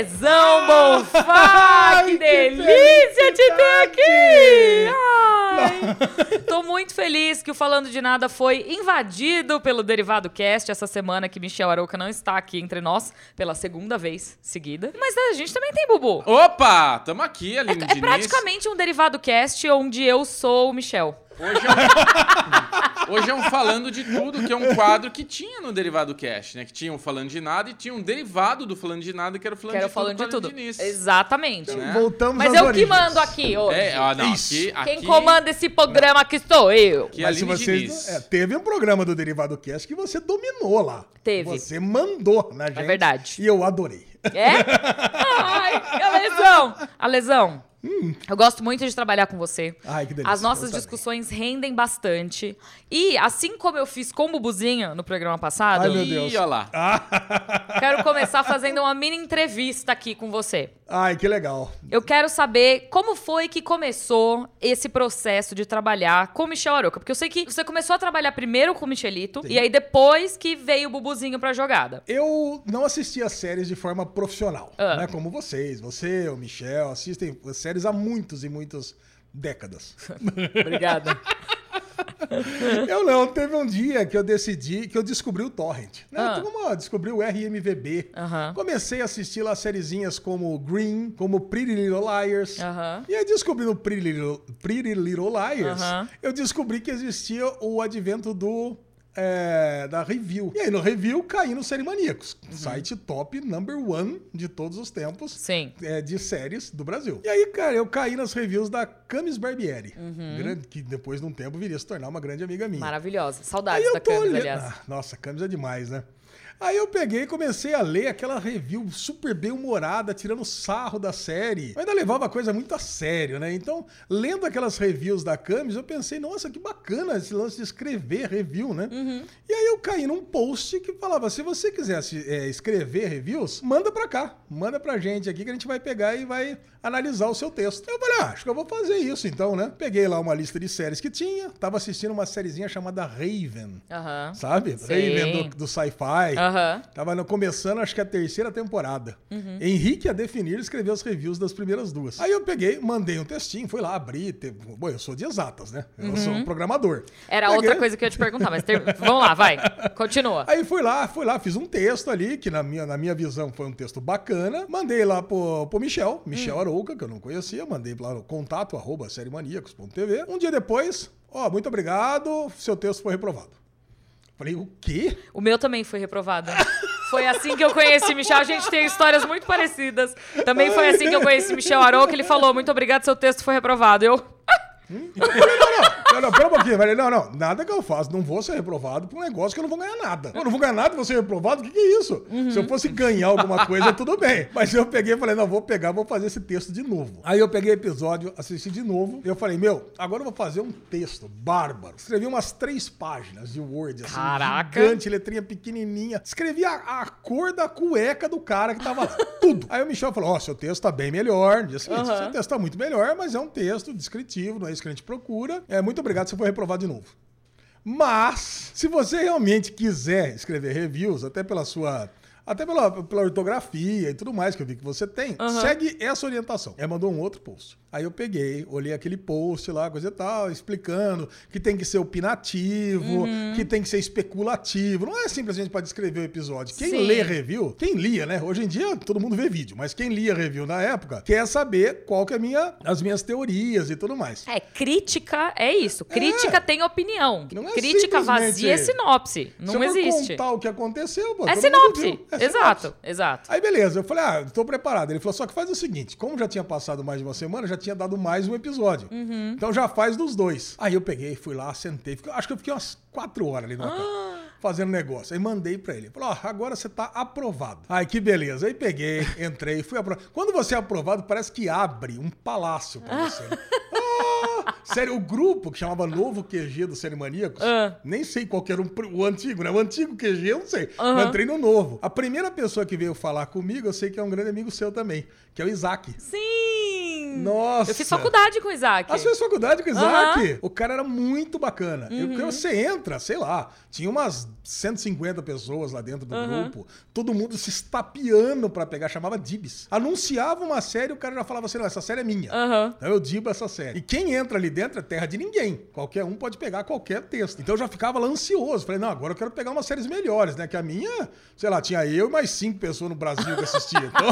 Lesão Bonfá! que que delícia te ter aqui! Ai, tô muito feliz que o Falando de Nada foi invadido pelo Derivado Cast essa semana que Michel Arouca não está aqui entre nós pela segunda vez seguida. Mas a gente também tem, Bubu. Opa, tamo aqui, Aline É Diniz. praticamente um Derivado Cast onde eu sou o Michel. Hoje é, um, hoje é um Falando de Tudo, que é um quadro que tinha no Derivado Cast, né? Que tinha um Falando de Nada e tinha um derivado do Falando de Nada, que era o Falando Quero de falando Tudo de tudo. Diniz. Exatamente. Né? Voltamos Mas eu que origens. mando aqui hoje. É, ó, não, Isso. aqui, aqui... Quem comanda esse programa aqui sou eu. Que Mas se vocês, é, teve um programa do Derivado Cast que você dominou lá. Teve. Você mandou na gente. verdade. E eu adorei. É? Ai, a lesão. A lesão. Hum. Eu gosto muito de trabalhar com você. Ai, que delícia. As nossas também. discussões rendem bastante. E, assim como eu fiz com o Bubuzinho no programa passado, Ai, meu Ih, Deus. olha lá. quero começar fazendo uma mini entrevista aqui com você. Ai, que legal. Eu quero saber como foi que começou esse processo de trabalhar com o Michel Aroca. Porque eu sei que você começou a trabalhar primeiro com o Michelito, e aí depois que veio o Bubuzinho pra jogada. Eu não assisti as séries de forma profissional, Ah. né? Como vocês, você, o Michel, assistem as séries há muitos e muitas décadas. Obrigada. eu não, teve um dia que eu decidi, que eu descobri o Torrent. Né? Ah. Descobri o RMVB. Aham. Comecei a assistir lá sériezinhas como Green, como Pretty Little Liars. Aham. E aí, descobrindo Pretty Little, Pretty Little Liars, Aham. eu descobri que existia o advento do. É, da review. E aí, no review, caí no Série Maníacos. Uhum. Site top number one de todos os tempos Sim. é, de séries do Brasil. E aí, cara, eu caí nas reviews da Camis Barbieri, Uhum. grande- que depois de um tempo viria se tornar uma grande amiga minha. Maravilhosa. Saudades da Camis, olhando. aliás. Ah, nossa, Camis é demais, né? Aí eu peguei e comecei a ler aquela review super bem humorada, tirando sarro da série. Eu ainda levava a coisa muito a sério, né? Então, lendo aquelas reviews da Camis, eu pensei, nossa, que bacana esse lance de escrever review, né? E aí eu caí num post que falava, se você quiser se- é, escrever reviews, manda pra cá, manda pra gente aqui que a gente vai pegar e vai analisar o seu texto. Eu falei, ah, acho que eu vou fazer isso então, né? Peguei lá uma lista de séries que tinha, tava assistindo uma sériezinha chamada Raven. Aham. Sabe? Sim. Raven do, do sci-fi. Aham. Tava no- começando, acho que a terceira temporada. Uhum. Henrique a definir escreveu as reviews das primeiras duas. Aí eu peguei, mandei um textinho, fui lá, abri. Te... Bom, eu sou de exatas, né? Eu sou um programador. Uhum. Era Peguei- outra coisa que eu ia te perguntar, mas ter- vamos lá, vai. Continua. Aí fui lá, fui lá, fiz um texto ali, que na minha, na minha visão foi um texto bacana. Mandei lá pro, pro Michel, Michel Hum. Arouca, que eu não conhecia. Mandei lá no contato, arroba. Um dia depois, ó, muito obrigado, seu texto foi reprovado. Falei, o quê? O meu também foi reprovado. Foi assim que eu conheci Michel. A gente tem histórias muito parecidas. Também foi assim que eu conheci Michel Arouca. Ele falou: Muito obrigado, seu texto foi reprovado. Eu. Não, não, pera um pouquinho, velho. Não, não. Nada que eu faço. Não vou ser reprovado por um negócio que eu não vou ganhar nada. Eu não vou ganhar nada, vou ser reprovado? O que, que é isso? Se eu fosse ganhar alguma coisa, tudo bem. Mas eu peguei e falei, não, vou pegar, vou fazer esse texto de novo. Aí eu peguei o episódio, assisti de novo. E eu falei, meu, agora eu vou fazer um texto bárbaro. Escrevi umas três páginas de Word, assim. Caraca. Gigante, letrinha pequenininha. Escrevi a, a cor da cueca do cara que tava lá. Tudo. Aí o Michel falou, ó, seu texto tá bem melhor. No dia seguinte, Aham. seu texto tá muito melhor, mas é um texto descritivo, não é isso que a gente procura. É, muito obrigado, você foi reprovado de novo. Mas, se você realmente quiser escrever reviews, até pela sua. Até pela, pela ortografia e tudo mais que eu vi que você tem, segue essa orientação. Aí mandou um outro post. Aí eu peguei, olhei aquele post lá, coisa e tal, explicando que tem que ser opinativo, que tem que ser especulativo. Não é simplesmente para descrever o episódio. Quem Sim. lê review, quem lia, né? Hoje em dia todo mundo vê vídeo, mas quem lia review na época quer saber qual que é a minha, as minhas teorias e tudo mais. É, crítica é isso. Crítica tem opinião. Não é crítica vazia é sinopse. Se Não eu for existe. contar o que aconteceu, pô, É sinopse. viu. Exato, exato. Aí beleza, eu falei, ah, tô preparado. Ele falou, só que faz o seguinte, como já tinha passado mais de uma semana, já tinha dado mais um episódio. Uhum. Então já faz dos dois. Aí eu peguei, fui lá, sentei, acho que eu fiquei umas quatro horas ali no hotel, fazendo negócio. Aí mandei pra ele, falou, ó, agora você tá aprovado. Aí que beleza, aí peguei, entrei, fui aprovado. Quando você é aprovado, parece que abre um palácio pra você. Ah, sério, o grupo que chamava Novo QG do Série Maníacos, Ah. nem sei qual que era o, o antigo, né? O antigo QG eu não sei. Mas entrei no novo. A primeira pessoa que veio falar comigo, eu sei que é um grande amigo seu também, que é o Isaac. Sim! Nossa. Eu fiz faculdade com o Isaac. Ah, você fez faculdade com o Isaac? O cara era muito bacana. Uhum. Eu, você entra, sei lá, tinha umas 150 pessoas lá dentro do Uhum. grupo, todo mundo se estapeando pra pegar, chamava Dibs. Anunciava uma série, o cara já falava assim, não, essa série é minha. Então eu dibo essa série. E quem entra ali dentro é terra de ninguém. Qualquer um pode pegar qualquer texto. Então eu já ficava lá ansioso. Falei, não, agora eu quero pegar umas séries melhores, né? Que a minha, sei lá, tinha eu e mais cinco pessoas no Brasil que assistia. Então,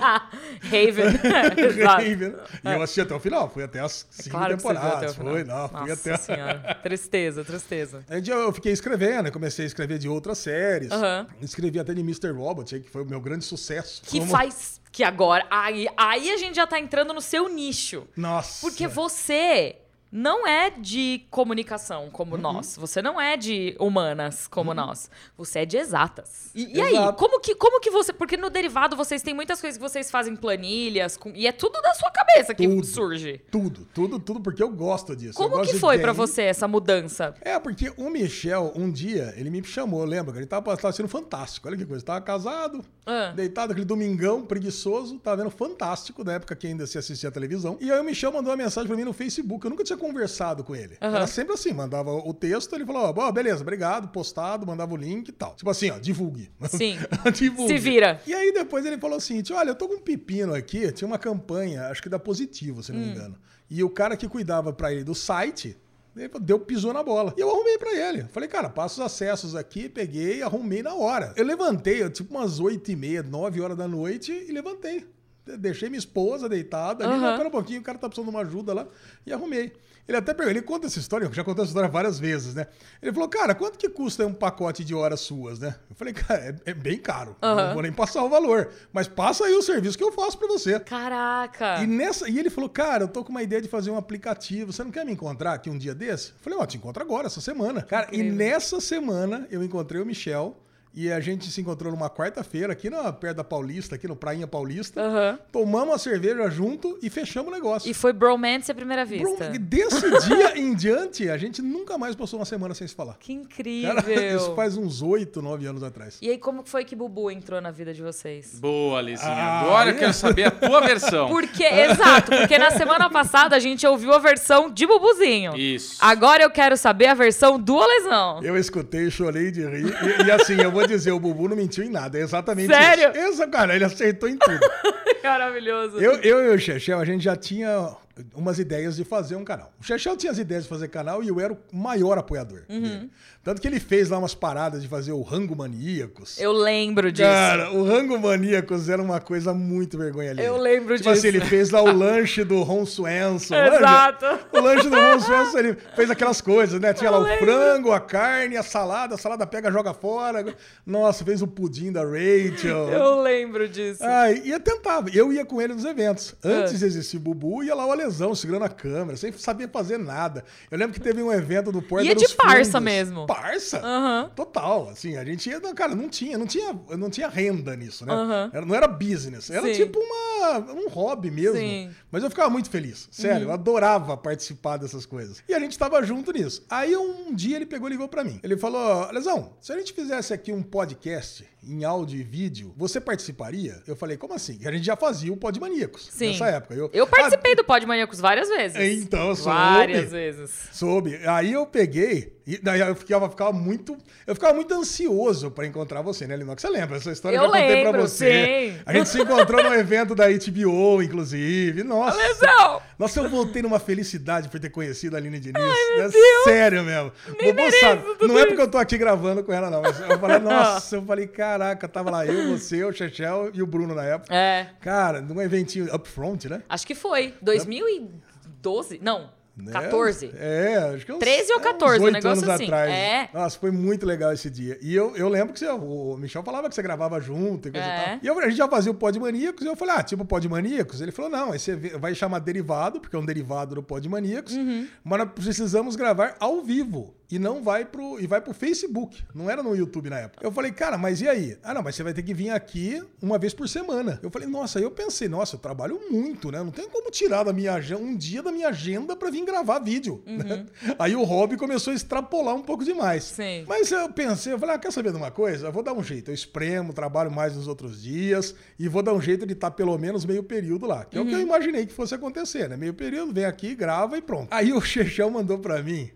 Raven. Raven. E eu assisti até o final, fui até as cinco Claro viu até temporadas. o final. Foi, não, fui Nossa até. senhora. Tristeza, tristeza. Aí eu fiquei escrevendo, comecei a escrever de outras séries. Aham. Escrevi até de Mr. Robot, que foi o meu grande sucesso. Que Como- faz que agora. Aí, aí a gente já tá entrando no seu nicho. Nossa. Porque você não é de comunicação como Uhum. nós. Você não é de humanas como nós. Você é de exatas. E, e aí, como que, como que você. Porque no derivado vocês têm muitas coisas que vocês fazem planilhas, com- e é tudo da sua cabeça que Tudo. surge. Tudo, tudo, tudo, porque eu gosto disso. Como gosto que foi pra game. você essa mudança? É, porque o Michel, um dia, ele me chamou, lembra? Ele tava, tava sendo fantástico. Olha que coisa. Tava casado, Ah. deitado aquele domingão preguiçoso, tava vendo fantástico, na época que ainda se assistia a televisão. E aí o Michel mandou uma mensagem pra mim no Facebook. Eu nunca tinha conversado com ele. Aham. Era sempre assim, mandava o texto, ele falou, ó, "Bom, beleza, obrigado, postado, mandava o link e tal. Tipo assim, ó, divulgue. Sim. divulgue. Se vira. E aí depois ele falou seguinte: olha, eu tô com um pepino aqui, tinha uma campanha, acho que da Positivo, se não Hum. me engano. E o cara que cuidava pra ele do site. ele Deu, pisou na bola. E eu arrumei pra ele. Falei, cara, passa os acessos aqui, peguei, arrumei na hora. Eu levantei, eu, tipo umas 8 e meia, 9 horas da noite e levantei. De- Deixei minha esposa deitada ali, Aham. não, pera um pouquinho, o cara tá precisando de uma ajuda lá, e arrumei. Ele até perguntou, ele conta essa história, eu já contei essa história várias vezes, né? Ele falou, cara, quanto que custa um pacote de horas suas, né? Eu falei, cara, é, é bem caro. Aham. Não vou nem passar o valor. Mas passa aí o serviço que eu faço pra você. Caraca. E, nessa, e ele falou, cara, eu tô com uma ideia de fazer um aplicativo. Você não quer me encontrar aqui um dia desse? Eu falei, ó, te encontro agora, essa semana. Cara, e Incrível. nessa semana eu encontrei o Michel. E a gente se encontrou numa quarta-feira aqui na, perto da Paulista, aqui no Prainha Paulista. Aham. Tomamos uma cerveja junto e fechamos o negócio. E foi bromance à primeira vista. Bro, desse dia em diante, a gente nunca mais passou uma semana sem se falar. Que incrível. Cara, isso faz uns oito, nove anos atrás. E aí, como foi que Bubu entrou na vida de vocês? Boa, Lizinha. Ah, Agora eu é? quero saber a tua versão. Porque, exato, porque na semana passada a gente ouviu a versão de Bubuzinho. Isso. Agora eu quero saber a versão do Alesão. Eu escutei, chorei de rir. E, e assim, eu vou dizer, o Bubu não mentiu em nada. É exatamente Sério? isso. Essa, cara, ele acertou em tudo. Maravilhoso. eu, eu e o Chechel, a gente já tinha umas ideias de fazer um canal. O Chechel tinha as ideias de fazer canal e eu era o maior apoiador Uhum. dele. Tanto que ele fez lá umas paradas de fazer o Rango Maníacos. Eu lembro disso. Cara, o Rango Maníacos era uma coisa muito vergonha ali. Eu lembro tipo disso. assim, ele fez lá o lanche do Ron Swenson. Exato. O lanche do Ron Swenson, ele fez aquelas coisas, né? Tinha lá Eu o lembro. frango, a carne, a salada. A salada pega, joga fora. Nossa, fez o pudim da Rachel. Eu lembro disso. Ah, e eu tentava. Eu ia com ele nos eventos. Antes Ah. de existir o Bubu, ia lá o Alesão, segurando a câmera, sem saber fazer nada. Eu lembro que teve um evento do Porta Ia dos de parça Fundos. mesmo. Parça? Aham. Total. Assim, a gente ia... Cara, não tinha, não tinha, não tinha renda nisso, né? Aham. Era- não era business. Era Sim. tipo uma, um hobby mesmo. Sim. Uhum. Mas eu ficava muito feliz. Sério, eu adorava participar dessas coisas. E a gente tava junto nisso. Aí um dia ele pegou e ligou pra mim. Ele falou: Lesão, se a gente fizesse aqui um podcast em áudio e vídeo, você participaria? Eu falei, como assim? A gente já fazia o Podmaníacos Sim. nessa época. Eu, Eu participei do Pod Maníacos várias vezes. Ah, Então, soube. Várias vezes. Soube. Aí eu peguei, e daí eu ficava, ficava muito. Eu ficava muito ansioso pra encontrar você, né, Linox? Você lembra? Essa história Eu eu já contei pra lembro, você. sim. A gente se encontrou no evento da HBO, inclusive. Nossa. Lesão! Nossa, eu voltei numa felicidade por ter conhecido a Aline Diniz. é sério mesmo. Nem mereço sabe, tudo não é porque eu tô aqui gravando com ela, não. Mas eu falei, nossa, eu falei, caraca, tava lá eu, você, o Chechel e o Bruno na época. É, Cara, num eventinho upfront, né? acho que foi. 2012? Não, Né? 14. É, acho que uns, 13 ou é, uns 14, um negócio anos assim. atrás. É. Nossa, foi muito legal esse dia. E eu, eu lembro que você, o Michel falava que você gravava junto e coisa É. e tal. E eu, a gente já fazia o Pod Maníacos, e eu falei, ah, tipo Pod Maníacos? Ele falou, não, vê- vai chamar derivado, porque é um derivado do Pod Maníacos, Uhum. mas nós precisamos gravar ao vivo. E não vai pro e vai pro Facebook. Não era no YouTube na época. Eu falei, cara, mas e aí? Ah, não, mas você vai ter que vir aqui uma vez por semana. Eu falei, nossa, aí eu pensei, nossa, eu trabalho muito, né? Não tem como tirar da minha agenda um dia da minha agenda para vir gravar vídeo. Né? Aí o hobby começou a extrapolar um pouco demais. Sim. Mas eu pensei, eu falei, ah, quer saber de uma coisa? Eu vou dar um jeito. Eu espremo, trabalho mais nos outros dias e vou dar um jeito de estar pelo menos meio período lá. Que é o que eu imaginei que fosse acontecer, né? Meio período, vem aqui, grava e pronto. Aí o Chechão mandou para mim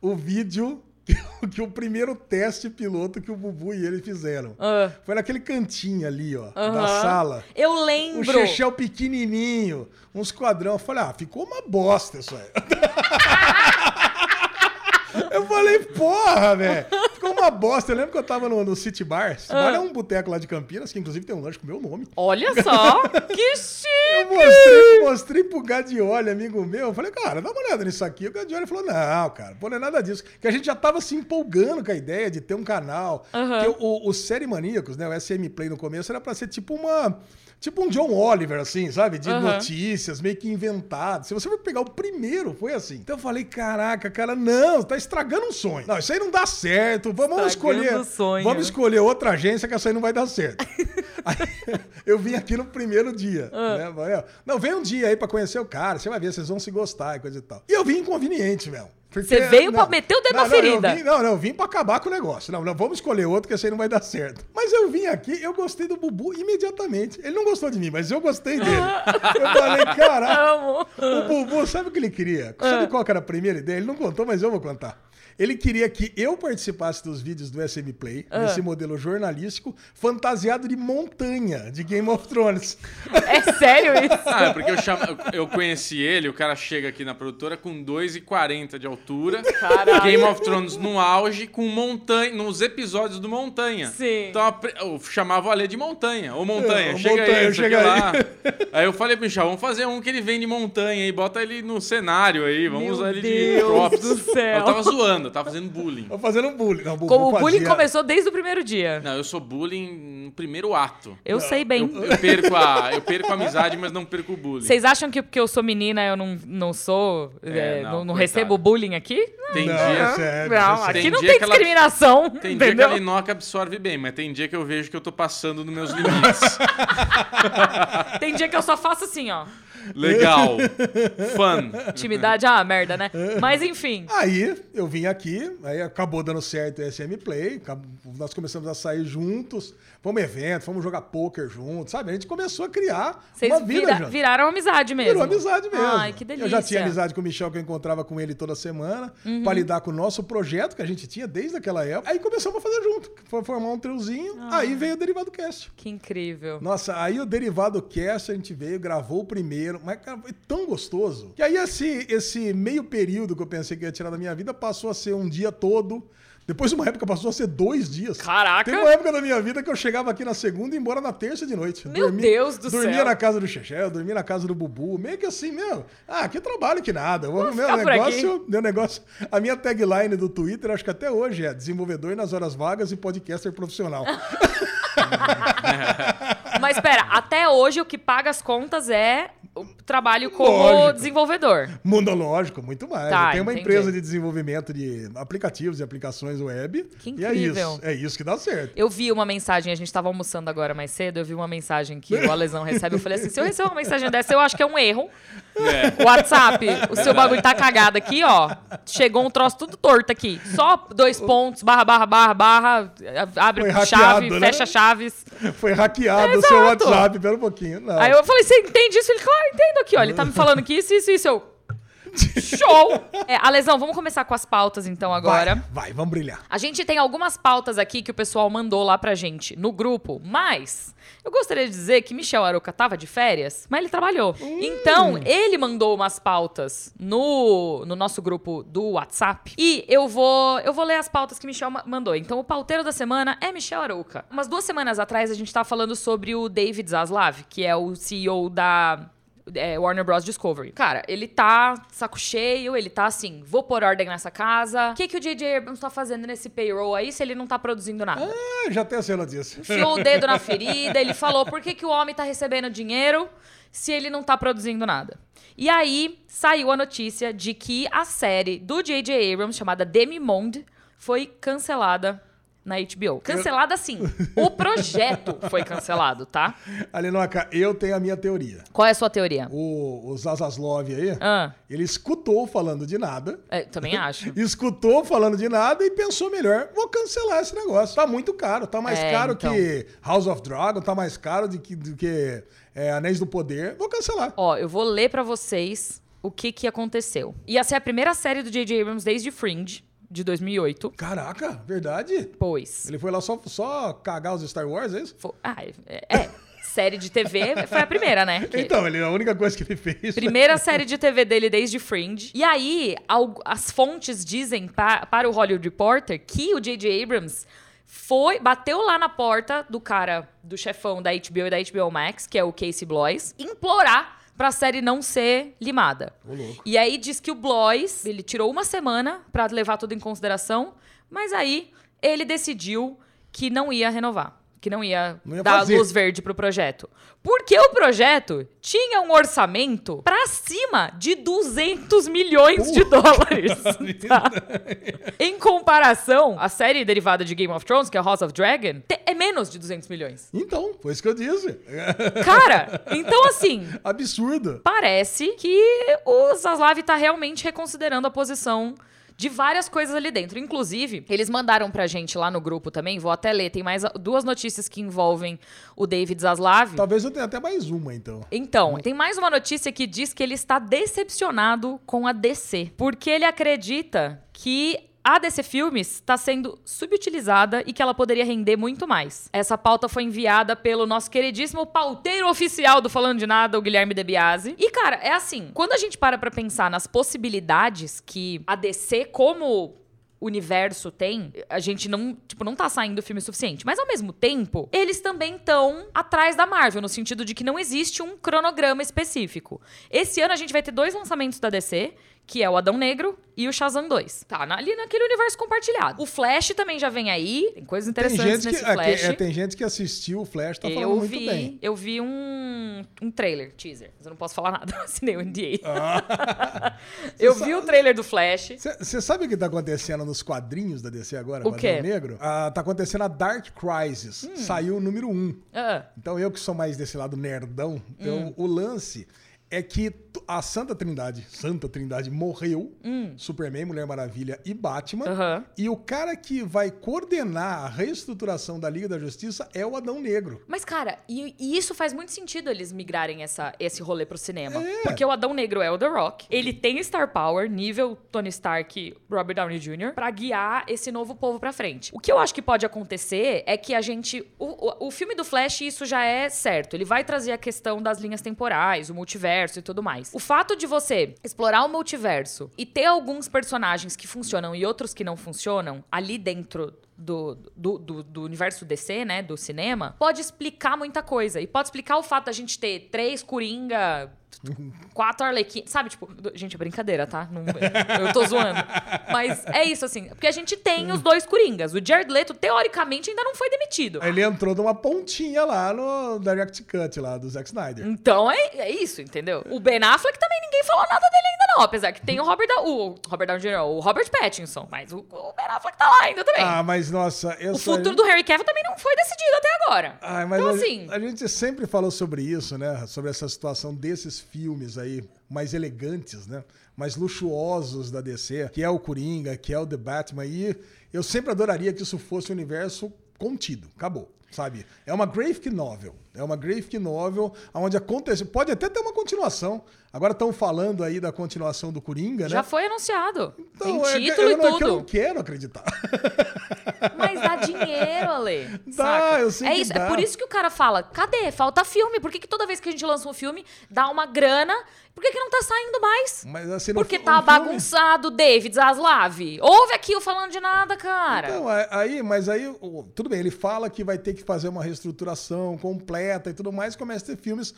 o vídeo que, o primeiro teste piloto que o Bubu e ele fizeram. Ah. Foi naquele cantinho ali, ó, da Aham. sala. Eu O lembro. Chechel pequenininho, uns quadrão. Eu falei, ah, ficou uma bosta isso aí. Eu falei, porra, velho. Ficou uma bosta. Eu lembro que eu tava no, no City Bar. City Bar é um boteco lá de Campinas, que inclusive tem um lanche com meu nome. Olha só, que chique. Eu mostrei, mostrei pro Gadioli, amigo meu. Eu falei, cara, dá uma olhada nisso aqui. O Gadioli falou, não, cara, pô, não é nada disso. Que a gente já tava se empolgando com a ideia de ter um canal. Aham. Que o, o Série Maníacos, né, o SM Play no começo, era pra ser tipo uma... Tipo um John Oliver, assim, sabe? De Aham. notícias, meio que inventado. Se você for pegar o primeiro, foi assim. Então eu falei, caraca, cara, não, tá estragando um sonho. Não, isso aí não dá certo. Vamos Estragando escolher. sonho. Vamos escolher outra agência que essa aí não vai dar certo. Aí, eu vim aqui no primeiro dia. Ah. Né? Não, vem um dia aí pra conhecer o cara, você vai ver, vocês vão se gostar e coisa e tal. E eu vim inconveniente, meu. Porque- Você veio pra não, meter o dedo não, na não, ferida. vim- não, não, eu vim pra acabar com o negócio. Não, não, vamos escolher outro que esse aí não vai dar certo. Mas eu vim aqui, eu gostei do Bubu imediatamente. Ele não gostou de mim, mas eu gostei dele. eu falei, Amo. o Bubu, sabe o que ele queria? Sabe qual que era a primeira ideia? Ele não contou, mas eu vou contar. Ele queria que eu participasse dos vídeos do SM Play, nesse modelo jornalístico, fantasiado de montanha de Game of Thrones. É sério isso? Ah, é porque eu, chamo, eu conheci ele, o cara chega aqui na produtora com 2,40 de altura. Caralho. Game of Thrones no auge, com montanha, nos episódios do Montanha. Sim. Então eu chamava o Ale de Montanha. Ô Montanha, É, chega Montanha, aí, chega lá. Aí eu falei pro Michel, vamos fazer um que ele vem de montanha e bota ele no cenário aí, vamos Meu usar ele de Deus props. do céu. Eu tava zoando, eu tava fazendo bullying. Tô fazendo bullying. Não, Como o bullying começou desde o primeiro dia. Não, eu sou bullying no primeiro ato. Eu sei bem. Eu perco a, eu perco a amizade, mas não perco o bullying. Vocês acham que porque eu sou menina eu não, não sou. É, é, não, não, não recebo bullying aqui? Tem Não, dia, é sério, não, é sério. aqui Tem não dia tem que ela- discriminação. tem dia que entendeu? a Linoca absorve bem, mas tem dia que eu vejo que eu tô passando dos meus limites. Tem dia que eu só faço assim, ó. Legal. Fun. Intimidade, ah, merda, né? Mas enfim. Aí eu vim aqui, aí acabou dando certo o SM Play, nós começamos a sair juntos, fomos evento, fomos jogar poker juntos, sabe? A gente começou a criar Vocês uma vida vira- viraram amizade mesmo. Virou amizade mesmo. Ai, que delícia. Eu já tinha amizade com o Michel, que eu encontrava com ele toda semana, Uhum. pra lidar com o nosso projeto que a gente tinha desde aquela época. Aí começamos a fazer junto, foi formar um triozinho, Ah. aí veio o Derivado Cast. Que incrível. Nossa, aí o Derivado Cast a gente veio, gravou o primeiro, mas cara, foi tão gostoso. Que aí esse, esse meio período que eu pensei que ia tirar da minha vida passou a ser um dia todo. Depois, uma época, passou a ser dois dias. Caraca! Teve uma época da minha vida que eu chegava aqui na segunda e ia embora na terça de noite. Meu Deus do dormia céu. na casa do Chechel, dormia na casa do Bubu. Meio que assim, meu, ah, que trabalho que nada. O meu negócio, meu negócio, a minha tagline do Twitter, acho que até hoje é desenvolvedor nas horas vagas e podcaster profissional. Mas pera, até hoje o que paga as contas é o trabalho como Lógico. desenvolvedor. Mundo lógico, muito mais. Tá, tenho uma entendi. empresa de desenvolvimento de aplicativos e aplicações web. Que E é incrível. isso. É isso que dá certo. Eu vi uma mensagem, a gente tava almoçando agora mais cedo, eu vi uma mensagem que o Alesão recebe. Eu falei assim: se eu receber uma mensagem dessa, eu acho que é um erro. É. WhatsApp, o seu bagulho tá cagado aqui, ó. Chegou um troço tudo torto aqui. Só dois pontos, barra, barra, barra, barra, abre Foi chave, hackeado, né? fecha chaves. Foi hackeado o Exato. seu WhatsApp, pera um pouquinho. Não. Aí eu falei, você entende isso? Ele, claro, entendo aqui, ó. Ele tá me falando que isso, isso, isso. Eu. Show! É, Alesão, vamos começar com as pautas então agora. Vai, vai, vamos brilhar. A gente tem algumas pautas aqui que o pessoal mandou lá pra gente no grupo, mas eu gostaria de dizer que Michel Aroca tava de férias, mas ele trabalhou. Então, ele mandou umas pautas no, no nosso grupo do WhatsApp e eu vou eu vou ler as pautas que Michel ma- mandou. Então, o pauteiro da semana é Michel Aroca. Umas duas semanas atrás a gente tava falando sobre o David Zaslav, que é o CEO da é, Warner Bros. Discovery. Cara, ele tá saco cheio, ele tá assim, vou pôr ordem nessa casa. O que, que o J.J. Abrams tá fazendo nesse payroll aí se ele não tá produzindo nada? Ah, já tem a cena disso. Enfiou o dedo na ferida, ele falou por que, que o homem tá recebendo dinheiro se ele não tá produzindo nada. E aí saiu a notícia de que a série do J.J. Abrams, chamada Demi-Monde, foi cancelada na HBO. Cancelada sim. O projeto foi cancelado, tá? Alinoca, eu tenho a minha teoria. Qual é a sua teoria? O, o Zazaslov aí, Ah, ele escutou falando de nada. é, também acho. Escutou falando de nada e pensou melhor, vou cancelar esse negócio. Tá muito caro, tá mais É, caro então. que House of Dragon, tá mais caro do que, do que é, Anéis do Poder. Vou cancelar. Ó, eu vou ler pra vocês o que que aconteceu. Ia ser a primeira série do J.J. Abrams desde Fringe, de 2008. Caraca, verdade? Pois. Ele foi lá só, só cagar os Star Wars, é isso? Ah, é, é. Série de TV foi a primeira, né? Que- Então, ele, a única coisa que ele fez. Primeira série de TV dele desde Fringe. E aí, as fontes dizem pa- para o Hollywood Reporter que o J.J. Abrams foi, bateu lá na porta do cara, do chefão da HBO e da HBO Max, que é o Casey Bloys, implorar pra série não ser limada. E aí diz que o Blois, ele tirou uma semana pra levar tudo em consideração, mas aí ele decidiu que não ia renovar, que não ia, Não ia dar fazer. luz verde pro projeto. Porque o projeto tinha um orçamento pra cima de 200 milhões de dólares. tá? Em comparação, a série derivada de Game of Thrones, que é House of Dragon, é menos de 200 milhões. Então, foi isso que eu disse. Cara, então assim, Absurdo. parece que o Zaslav tá realmente reconsiderando a posição de várias coisas ali dentro. Inclusive, eles mandaram pra gente lá no grupo também, vou até ler, tem mais duas notícias que envolvem o David Zaslav. Talvez eu tenha até mais uma, então. Então, tem mais uma notícia que diz que ele está decepcionado com a DC, porque ele acredita que a DC Filmes está sendo subutilizada e que ela poderia render muito mais. Essa pauta foi enviada pelo nosso queridíssimo pauteiro oficial do Falando de Nada, o Guilherme De Biasi. E, cara, é assim, quando a gente para pra pensar nas possibilidades que a DC, como universo tem, a gente não, tipo, não tá saindo filme suficiente. Mas ao mesmo tempo, eles também estão atrás da Marvel, no sentido de que não existe um cronograma específico. Esse ano a gente vai ter dois lançamentos da DC, que é o Adão Negro e o Shazam 2. Tá na- ali naquele universo compartilhado. O Flash também já vem aí, tem coisas Tem interessantes que, nesse é, Flash. que- é, tem gente que assistiu o Flash, tá falando eu muito vi, bem. eu vi um, um trailer, teaser. Mas eu não posso falar nada, assinei o NDA. eu vi o trailer do Flash. Você sabe o que tá acontecendo nos quadrinhos da DC agora? O quê? Adão Negro? Ah, tá acontecendo a Dark Crisis. Saiu o número 1. Um. Ah, Então eu que sou mais desse lado nerdão, Hum. eu- o lance é que a Santa Trindade, Santa Trindade morreu, Superman, Mulher Maravilha e Batman. Hum. Aham. E o cara que vai coordenar a reestruturação da Liga da Justiça é o Adão Negro. Mas, cara, e, e isso faz muito sentido eles migrarem essa, esse rolê pro cinema. É. Porque o Adão Negro é o The Rock. Ele tem Star Power, nível Tony Stark, Robert Downey Jr., pra guiar esse novo povo pra frente. O que eu acho que pode acontecer é que a gente. O, o, o filme do Flash, isso já é certo. Ele vai trazer a questão das linhas temporais, o multiverso e tudo mais. O fato de você explorar o multiverso e ter alguns personagens que funcionam e outros que não funcionam ali dentro do, do, do, do universo DC, né, do cinema, pode explicar muita coisa. E pode explicar o fato da gente ter três Coringa, quatro Arlequim, sabe? Tipo, gente, é brincadeira, tá? Não- eu tô zoando. Mas é isso, assim. Porque a gente tem os dois Coringas. O Jared Leto, teoricamente, ainda não foi demitido. Ele entrou numa pontinha lá no Direct Cut lá do Zack Snyder. Então é, é isso, entendeu? O Ben Affleck também ninguém falou nada dele ainda não, apesar que tem o Robert, da, o Robert Downey Jr., o Robert Pattinson, mas o, o Ben Affleck tá lá ainda também. Ah, mas nossa, eu o futuro do Harry Cavill também não foi decidido até agora. Ai, mas então a, assim, a gente sempre falou sobre isso, né? Sobre essa situação desses filmes aí mais elegantes, né? Mais luxuosos da DC, que é o Coringa, que é o The Batman. E eu sempre adoraria que isso fosse um universo contido. Acabou. Sabe? É uma graphic novel. É uma graphic novel onde acontece. Pode até ter uma continuação. Agora estão falando aí da continuação do Coringa, já né? foi anunciado. Então, tem é título eu e não, é que eu não tudo. quero acreditar. Mas dá dinheiro, Ale. Dá, saca? eu sei é isso, dá. é por isso que o cara fala: cadê? Falta filme. Por que, que toda vez que a gente lança um filme, dá uma grana? Por que, que não tá saindo mais? Mas assim, Porque tá um filme- bagunçado, David Zaslav. Ouve aqui eu falando de nada, cara. Então, aí, mas aí, tudo bem, ele fala que vai ter que fazer uma reestruturação completa e tudo mais, começa a ter filmes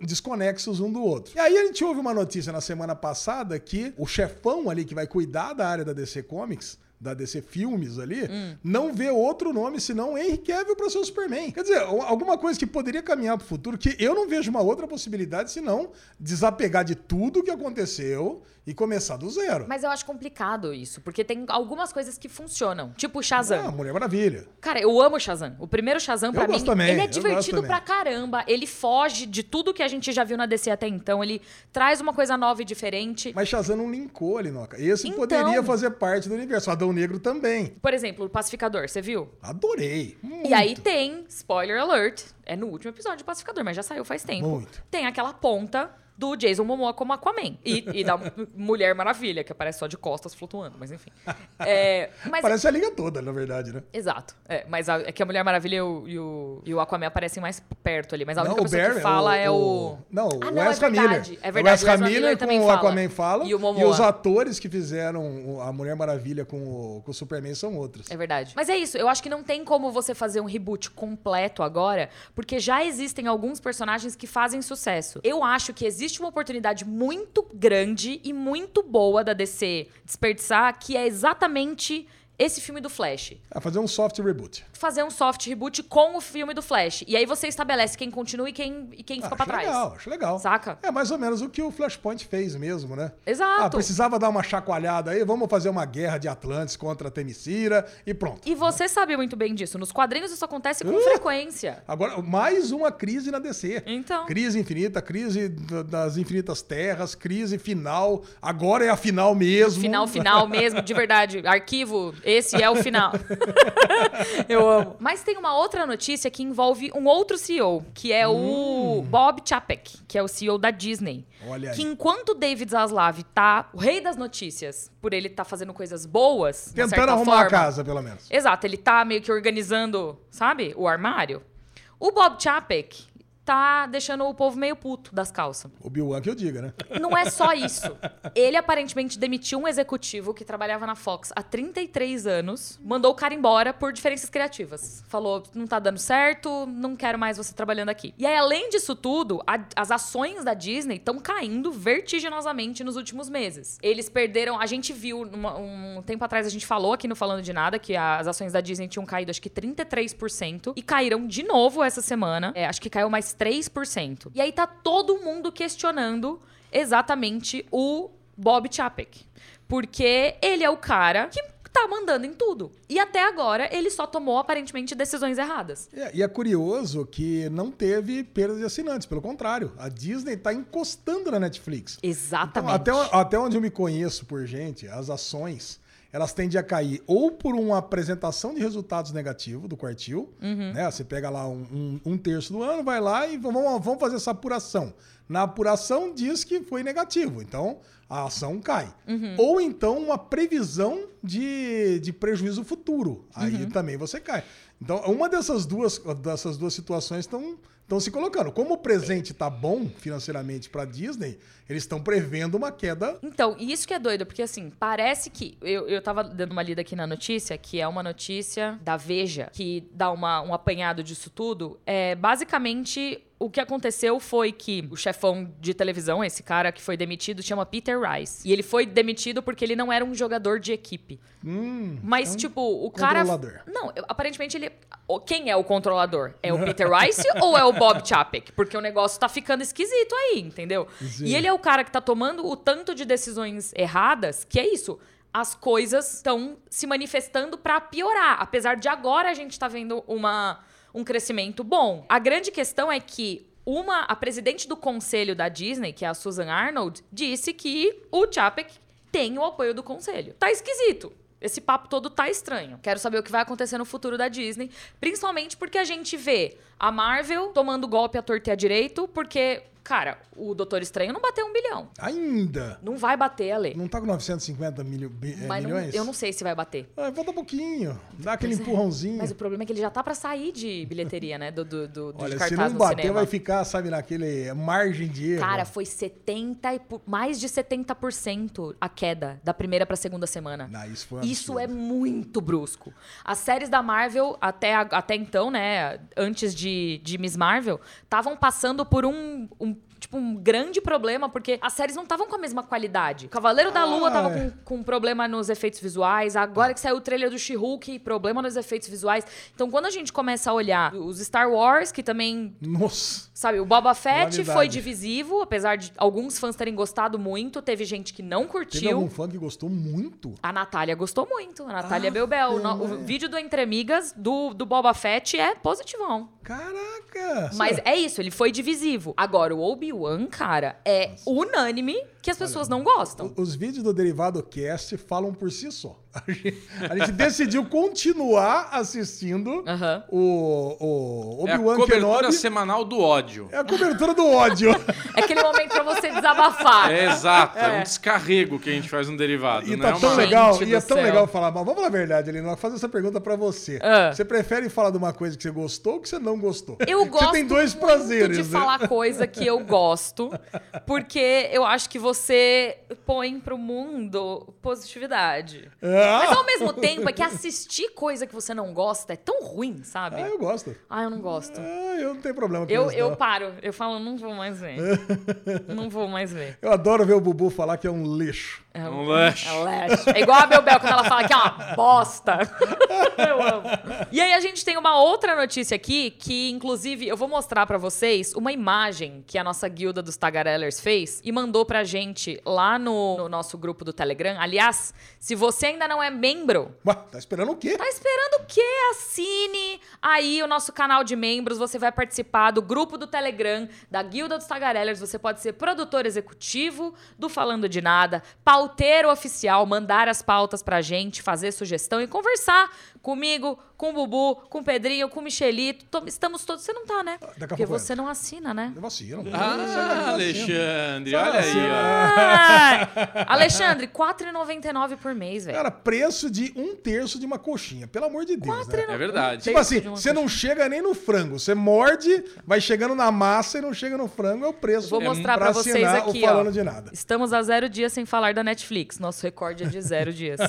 desconexos um do outro. E aí a gente ouve uma notícia na semana passada que o chefão ali que vai cuidar da área da DC Comics da DC Filmes ali, não vê outro nome senão Henry Cavill para ser o Superman. Quer dizer, alguma coisa que poderia caminhar para o futuro, que eu não vejo uma outra possibilidade senão desapegar de tudo que aconteceu e começar do zero. Mas eu acho complicado isso, porque tem algumas coisas que funcionam. Tipo o Shazam. Ah, Mulher Maravilha. Cara, eu amo o Shazam. O primeiro Shazam, pra Eu mim, gosto também, ele é divertido pra caramba. Ele foge de tudo que a gente já viu na DC até então. Ele traz uma coisa nova e diferente. Mas Shazam não linkou ali, Noca. Esse Então. poderia fazer parte do universo. Adão Negro também. Por exemplo, o Pacificador, você viu? Adorei. E aí tem, spoiler alert, é no último episódio de Pacificador, mas já saiu faz tempo. Muito. Tem aquela ponta do Jason Momoa como Aquaman. E, e da Mulher Maravilha, que aparece só de costas flutuando, mas enfim. É, mas Parece a liga toda, na verdade, né? Exato. É, mas a- é que a Mulher Maravilha e o, e o, e o Aquaman aparecem mais perto ali. Mas a Não, única o pessoa Barry- que fala o- é o... o- não, o Ah, não, Ezra é verdade. Miller. É O verdade, o Ezra Miller com o. Aquaman fala. E o Momoa. os atores que fizeram a Mulher Maravilha com o, com o Superman são outros. É verdade. Mas é isso, eu acho que não tem como você fazer um reboot completo agora, porque já existem alguns personagens que fazem sucesso. Eu acho que existe uma oportunidade muito grande e muito boa da DC desperdiçar, que é exatamente esse filme do Flash. Ah, fazer um soft reboot. Fazer um soft reboot com o filme do Flash. E aí você estabelece quem continua e quem, e quem fica acho pra trás. legal, acho legal. Saca? É mais ou menos o que o Flashpoint fez mesmo, né? Exato. Ah, precisava dar uma chacoalhada aí, vamos fazer uma guerra de Atlantis contra a Temicira e pronto. E você sabe muito bem disso. Nos quadrinhos isso acontece com Uh! frequência. Agora, mais uma crise na DC. Então. Crise infinita, crise da- das infinitas terras, crise final. Agora é a final mesmo. Final, final mesmo, de verdade. Arquivo, esse é o final. Eu amo. Mas tem uma outra notícia que envolve um outro CEO, que é o Bob Chapek, que é o CEO da Disney. Hum. Olha aí. Que enquanto o David Zaslav tá o rei das notícias, por ele tá fazendo coisas boas, Tentando arrumar forma, a casa, pelo menos. Exato, ele tá meio que organizando, sabe, o armário. O Bob Chapek tá deixando o povo meio puto das calças. O Bill que eu diga, né? Não é só isso. Ele aparentemente demitiu um executivo que trabalhava na Fox há 33 anos, mandou o cara embora por diferenças criativas. Falou: não tá dando certo, não quero mais você trabalhando aqui. E aí, além disso tudo, a- as ações da Disney estão caindo vertiginosamente nos últimos meses. Eles perderam. A gente viu numa- um tempo atrás, a gente falou aqui no Falando de Nada que as ações da Disney tinham caído acho que 33% e caíram de novo essa semana. É, acho que caiu mais 3%. E aí tá todo mundo questionando exatamente o Bob Chapek. Porque ele é o cara que tá mandando em tudo. E até agora ele só tomou aparentemente decisões erradas. É, E é curioso que não teve perda de assinantes, pelo contrário. A Disney está encostando na Netflix. Então, Exatamente. até, até onde eu me conheço por gente, as ações elas tendem a cair ou por uma apresentação de resultados negativos do quartil, Uhum. né? Você pega lá um, um- um terço do ano, vai lá e vamos, vamos fazer essa apuração. Na apuração diz que foi negativo, então a ação cai. Uhum. Ou então uma previsão de, de prejuízo futuro, aí Uhum. também você cai. Então, uma dessas duas, dessas duas situações estão estão se colocando. Como o presente está bom financeiramente para Disney, eles estão prevendo uma queda Então, e isso que é doido, porque assim, parece que. Eu, eu tava dando uma lida aqui na notícia, que é uma notícia da Veja, que dá uma, um apanhado disso tudo. É basicamente. O que aconteceu foi que o chefão de televisão, esse cara que foi demitido, chama Peter Rice. E ele foi demitido porque ele não era um jogador de equipe. Hum, Mas, tipo, o cara. controlador. Não, aparentemente ele. Quem é o controlador? É o Peter Rice ou é o Bob Chapek? Porque o negócio tá ficando esquisito aí, entendeu? Sim. E ele é o cara que tá tomando o tanto de decisões erradas, que é isso. As coisas estão se manifestando pra piorar. Apesar de agora a gente tá vendo uma, um crescimento bom. A grande questão é que uma, a presidente do conselho da Disney, que é a Susan Arnold, disse que o Chapek tem o apoio do conselho. Tá esquisito. Esse papo todo tá estranho. Quero saber o que vai acontecer no futuro da Disney, principalmente porque a gente vê a Marvel tomando golpe à torta e à direito, porque Cara, o Doutor Estranho não bateu um bilhão. Ainda. Não vai bater, Ale. Não tá com 950 milho- bi- é, Mas não- milhões? eu não sei se vai bater. Ah, falta pouquinho. Dá aquele Pois é. empurrãozinho. Mas o problema é que ele já tá pra sair de bilheteria, né? Do, do, do, Olha, de se não bater, vai ficar, sabe, naquele margem de erro. Cara, foi 70 e mais de 70% a queda da primeira pra segunda semana. Não, isso foi um Isso é muito brusco. As séries da Marvel, até, até então, né, antes de, de Miss Marvel, estavam passando por um, um, tipo, um grande problema, porque as séries não estavam com a mesma qualidade. Cavaleiro da Lua Ah, tava é. com, com problema nos efeitos visuais, agora que saiu o trailer do She-Hulk, problema nos efeitos visuais. Então, quando a gente começa a olhar os Star Wars, que também Nossa. Sabe, o Boba Fett foi divisivo, apesar de alguns fãs terem gostado muito, teve gente que não Teve curtiu. algum fã que gostou muito. A Natália gostou muito. A Natália Ah, Belbel. O, no- o vídeo do Entre Amigas do, do Boba Fett é positivão. Caraca! Mas é isso, ele foi divisivo. Agora, o Obi-Wan, cara, é unânime que as pessoas não gostam. Os vídeos do Derivado Cast falam por si só. A gente, a gente decidiu continuar assistindo o, o É a Obi-Wan cobertura Kenobi. semanal do ódio. É a cobertura do ódio. É aquele momento pra você desabafar. É exato, é. É. um descarrego que a gente faz no derivado. E não tá é tão uma... legal, e é tão céu. legal falar. Mas vamos falar a verdade, Elinor. Vou fazer essa pergunta pra você. Ah. Você prefere falar de uma coisa que você gostou ou que você não gostou? Eu gosto Você tem dois muito prazeres, de né? falar coisa que eu gosto, porque eu acho que você põe pro mundo positividade. Ah, Mas ao mesmo tempo é que assistir coisa que você não gosta é tão ruim, sabe? ah, eu gosto. Ah, eu não gosto. Ah, eu não tenho problema com Eu, isso, eu não. paro, eu falo, não vou mais ver. não vou mais ver. Eu adoro ver o Bubu falar que é um lixo. É Um lixo. É lixo. É igual a Belbel quando ela fala que é uma bosta. eu amo. E aí a gente tem uma outra notícia aqui que, inclusive, eu vou mostrar pra vocês uma imagem que a nossa guilda dos Tagarellers fez e mandou pra gente lá no, no nosso grupo do Telegram. Aliás, se você ainda não é membro, Ué, tá esperando o quê? Tá esperando o quê? Assine aí o nosso canal de membros. Você vai participar do grupo do Telegram, da Guilda dos Tagarellers. Você pode ser produtor executivo do Falando de Nada, pauteiro oficial, mandar as pautas pra gente, fazer sugestão e conversar comigo, com o Bubu, com o Pedrinho, com o Michelito. Estamos todos. Você não tá, né? Daqui a Porque você não assina, né? Eu vacilo. Ah, Alexandre, Só olha aí, ó. Alexandre, R$4,99 por mês, velho. Cara, preço de um terço de uma coxinha. Pelo amor de Deus, né? É verdade. Tipo assim, você não chega nem no frango. Você morde, vai chegando na massa e não chega no frango, é o preço. Vou mostrar pra pra vocês aqui, o ó. Falando de Nada. Estamos a zero dias sem falar da Netflix. Nosso recorde é de zero dias.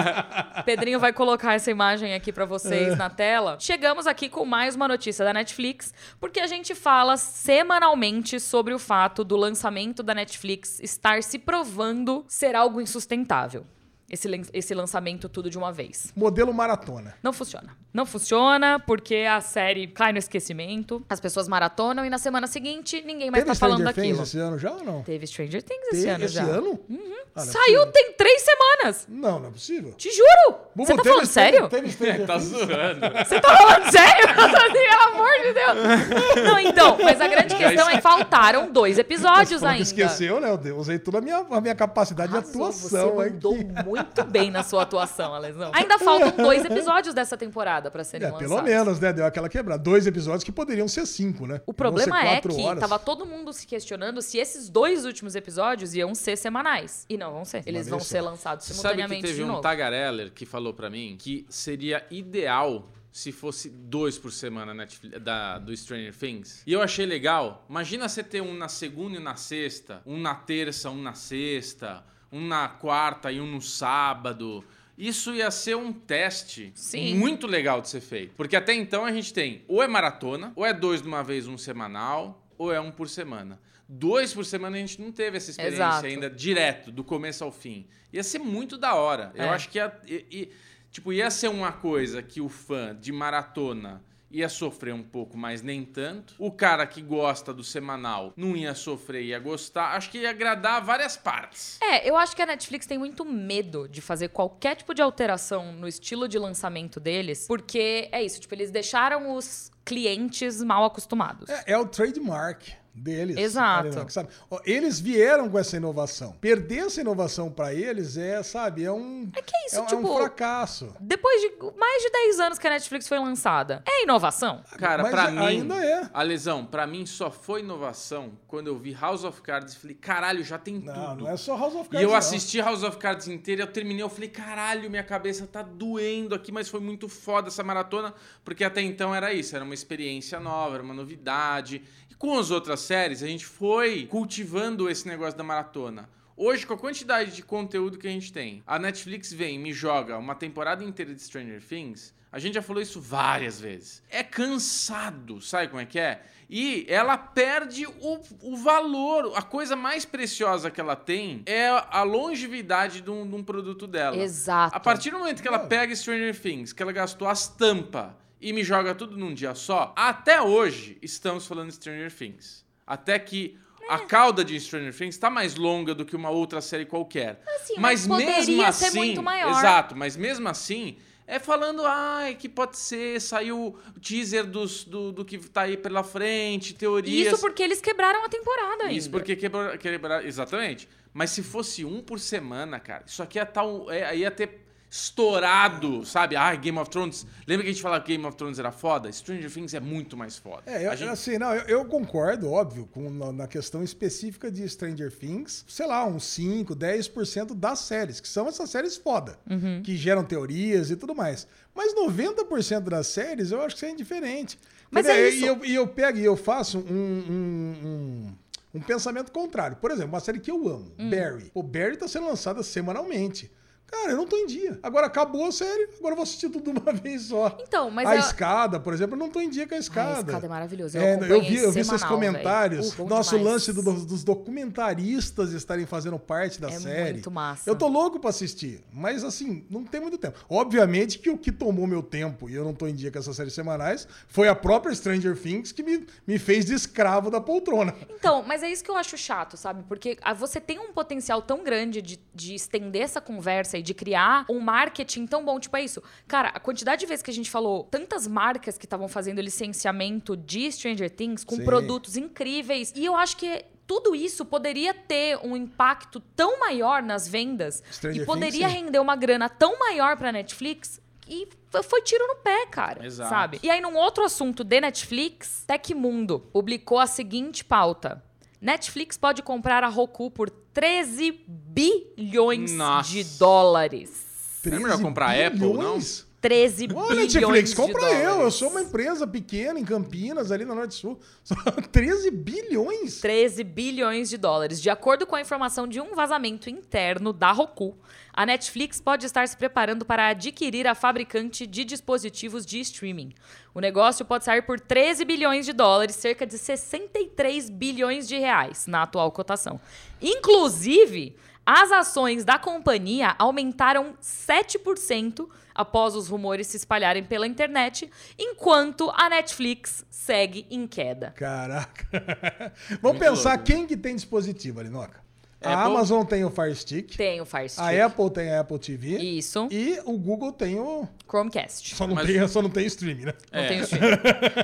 Pedrinho vai colocar essa imagem aqui pra vocês na tela. Chegamos aqui com mais uma notícia da Netflix, porque a gente fala semanalmente sobre o fato do lançamento da Netflix estar se provando ser algo insustentável. Esse, esse lançamento tudo de uma vez. Modelo maratona. Não funciona. Não funciona porque a série cai no esquecimento, as pessoas maratonam e na semana seguinte ninguém mais Teve tá falando Stranger daquilo. Things esse ano já ou não? Teve Stranger Things esse Teve ano esse já. ano? Ah, não é Saiu possível. tem três semanas. Não, não é possível. Te juro. Bubu, Você tá falando sério? Teve Stranger Tá zoando. Você tá falando sério? Pelo amor de Deus. Não, então, mas a grande questão é que faltaram dois episódios ainda. esqueceu, né? Eu usei toda a minha, a minha capacidade de Arrasou, atuação Você mandou aqui. muito bem na sua atuação, Alesão. Ainda faltam dois episódios dessa temporada pra serem É, lançados. pelo menos, né? Deu aquela quebrada. Dois episódios que poderiam ser cinco, né? O problema é que horas. tava todo mundo se questionando se esses dois últimos episódios iam ser semanais. E não vão ser. Eles vão ser lançados Sabe que simultaneamente teve de um novo. Tagareller que falou pra mim que seria ideal se fosse dois por semana Netflix, da, do Stranger Things. E eu achei legal. Imagina você ter um na segunda e na sexta, um na terça, um na sexta, um na quarta e um no sábado. Isso ia ser um teste Sim. muito legal de ser feito. Porque até então a gente tem ou é maratona, ou é dois de uma vez, um semanal, ou é um por semana. Dois por semana a gente não teve essa experiência Exato. ainda direto, do começo ao fim. Ia ser muito da hora. Eu É. acho que ia, i- i- tipo, ia ser uma coisa que o fã de maratona ia sofrer um pouco, mas nem tanto. O cara que gosta do semanal não ia sofrer, ia gostar. Acho que ia agradar várias partes. É, eu acho que a Netflix tem muito medo de fazer qualquer tipo de alteração no estilo de lançamento deles, porque é isso, tipo, eles deixaram os clientes mal acostumados. É, é o trademark. Deles. Exato. sabe? Eles vieram com essa inovação. Perder essa inovação pra eles é, sabe, é um. É que é isso, é, um- é tipo- um fracasso. Depois de mais de 10 anos que a Netflix foi lançada, é inovação? Cara, Mas pra a- mim. ainda é. A lesão, pra mim só foi inovação quando eu vi House of Cards e falei, caralho, já tem Não, tudo. não é só House of E Cards. eu não. assisti House of Cards inteira, eu terminei, eu falei, caralho, minha cabeça tá doendo aqui, mas foi muito foda essa maratona, porque até então era isso, era uma experiência nova, era uma novidade. Com as outras séries, a gente foi cultivando esse negócio da maratona. Hoje, com a quantidade de conteúdo que a gente tem, a Netflix vem e me joga uma temporada inteira de Stranger Things. A gente já falou isso várias vezes. É cansado, sabe como é que é? E ela perde o, o valor. A coisa mais preciosa que ela tem é a longevidade de um, de um produto dela. Exato. A partir do momento que ela pega Stranger Things, que ela gastou as tampas e me joga tudo num dia só, até hoje estamos falando de Stranger Things. Até que a cauda de Stranger Things está mais longa do que uma outra série qualquer. Assim, mas mas mesmo ser assim, muito maior. exato, mas mesmo assim é falando, ai, que pode ser, saiu o teaser dos, do, do que tá aí pela frente, teorias. Isso porque eles quebraram a temporada ainda. Isso porque quebra, quebra- exatamente. Mas se fosse um por semana, cara, isso aqui ia, tá, é, ia ter estourado, sabe? Ah, Game of Thrones. Lembra que a gente falava que Game of Thrones era foda? Stranger Things é muito mais foda. É, eu, gente- assim, não, eu, eu concordo, óbvio, com, na, na questão específica de Stranger Things, sei lá, uns 5, 10% das séries, que são essas séries foda, Uhum. que geram teorias e tudo mais. Mas 90% das séries eu acho que isso é indiferente. Mas é isso. E eu, e eu pego e eu faço um, um, um- um pensamento contrário. Por exemplo, uma série que eu amo, Hum. Barry. O Barry tá sendo lançada semanalmente. Cara, eu não tô em dia. Agora acabou a série, agora eu vou assistir tudo de uma vez só. Então, mas a eu- escada, por exemplo, eu não tô em dia com a escada. Ah, a escada é maravilhosa. Eu É, eu, vi, eu vi semanal, comentários. velho. Uh, Nosso demais. lance do- dos documentaristas estarem fazendo parte da É série. muito massa. Eu tô louco pra assistir, mas assim, não tem muito tempo. Obviamente que o que tomou meu tempo, e eu não tô em dia com essas séries semanais, foi a própria Stranger Things que me, me fez de escravo da poltrona. Então, mas é isso que eu acho chato, sabe? Porque ah, você tem um potencial tão grande de, de estender essa conversa e de criar um marketing tão bom. Tipo, é isso. Cara, a quantidade de vezes que a gente falou, tantas marcas que estavam fazendo licenciamento de Stranger Things com Sim. produtos incríveis. E eu acho que. Tudo isso poderia ter um impacto tão maior nas vendas Stranger e poderia Things, render uma grana tão maior pra Netflix e foi tiro no pé, cara. Exato. Sabe? E aí, num outro assunto de Netflix, Tecmundo publicou a seguinte pauta. Netflix pode comprar a Roku por 13 bilhões Nossa. de dólares. É melhor comprar a Apple, não? Bilhões? 13 Ô, bilhões Netflix, de compra dólares. eu. Eu sou uma empresa pequena em Campinas, ali na Norte Sul. Só 13 bilhões? 13 bilhões de dólares. De acordo com a informação de um vazamento interno da Roku, a Netflix pode estar se preparando para adquirir a fabricante de dispositivos de streaming. O negócio pode sair por 13 bilhões de dólares, cerca de 63 bilhões de reais na atual cotação. Inclusive, as ações da companhia aumentaram 7% após os rumores se espalharem pela internet, enquanto a Netflix segue em queda. Caraca. Vamos Muito pensar louco. quem que tem dispositivo ali, Noca. A Apple. Amazon tem o Fire Stick. Tem o Fire Stick. A Apple tem a Apple TV. Isso. E o Google tem o. Chromecast. Só não, Mas- tem, só não tem streaming, né? Não É. tem o streaming.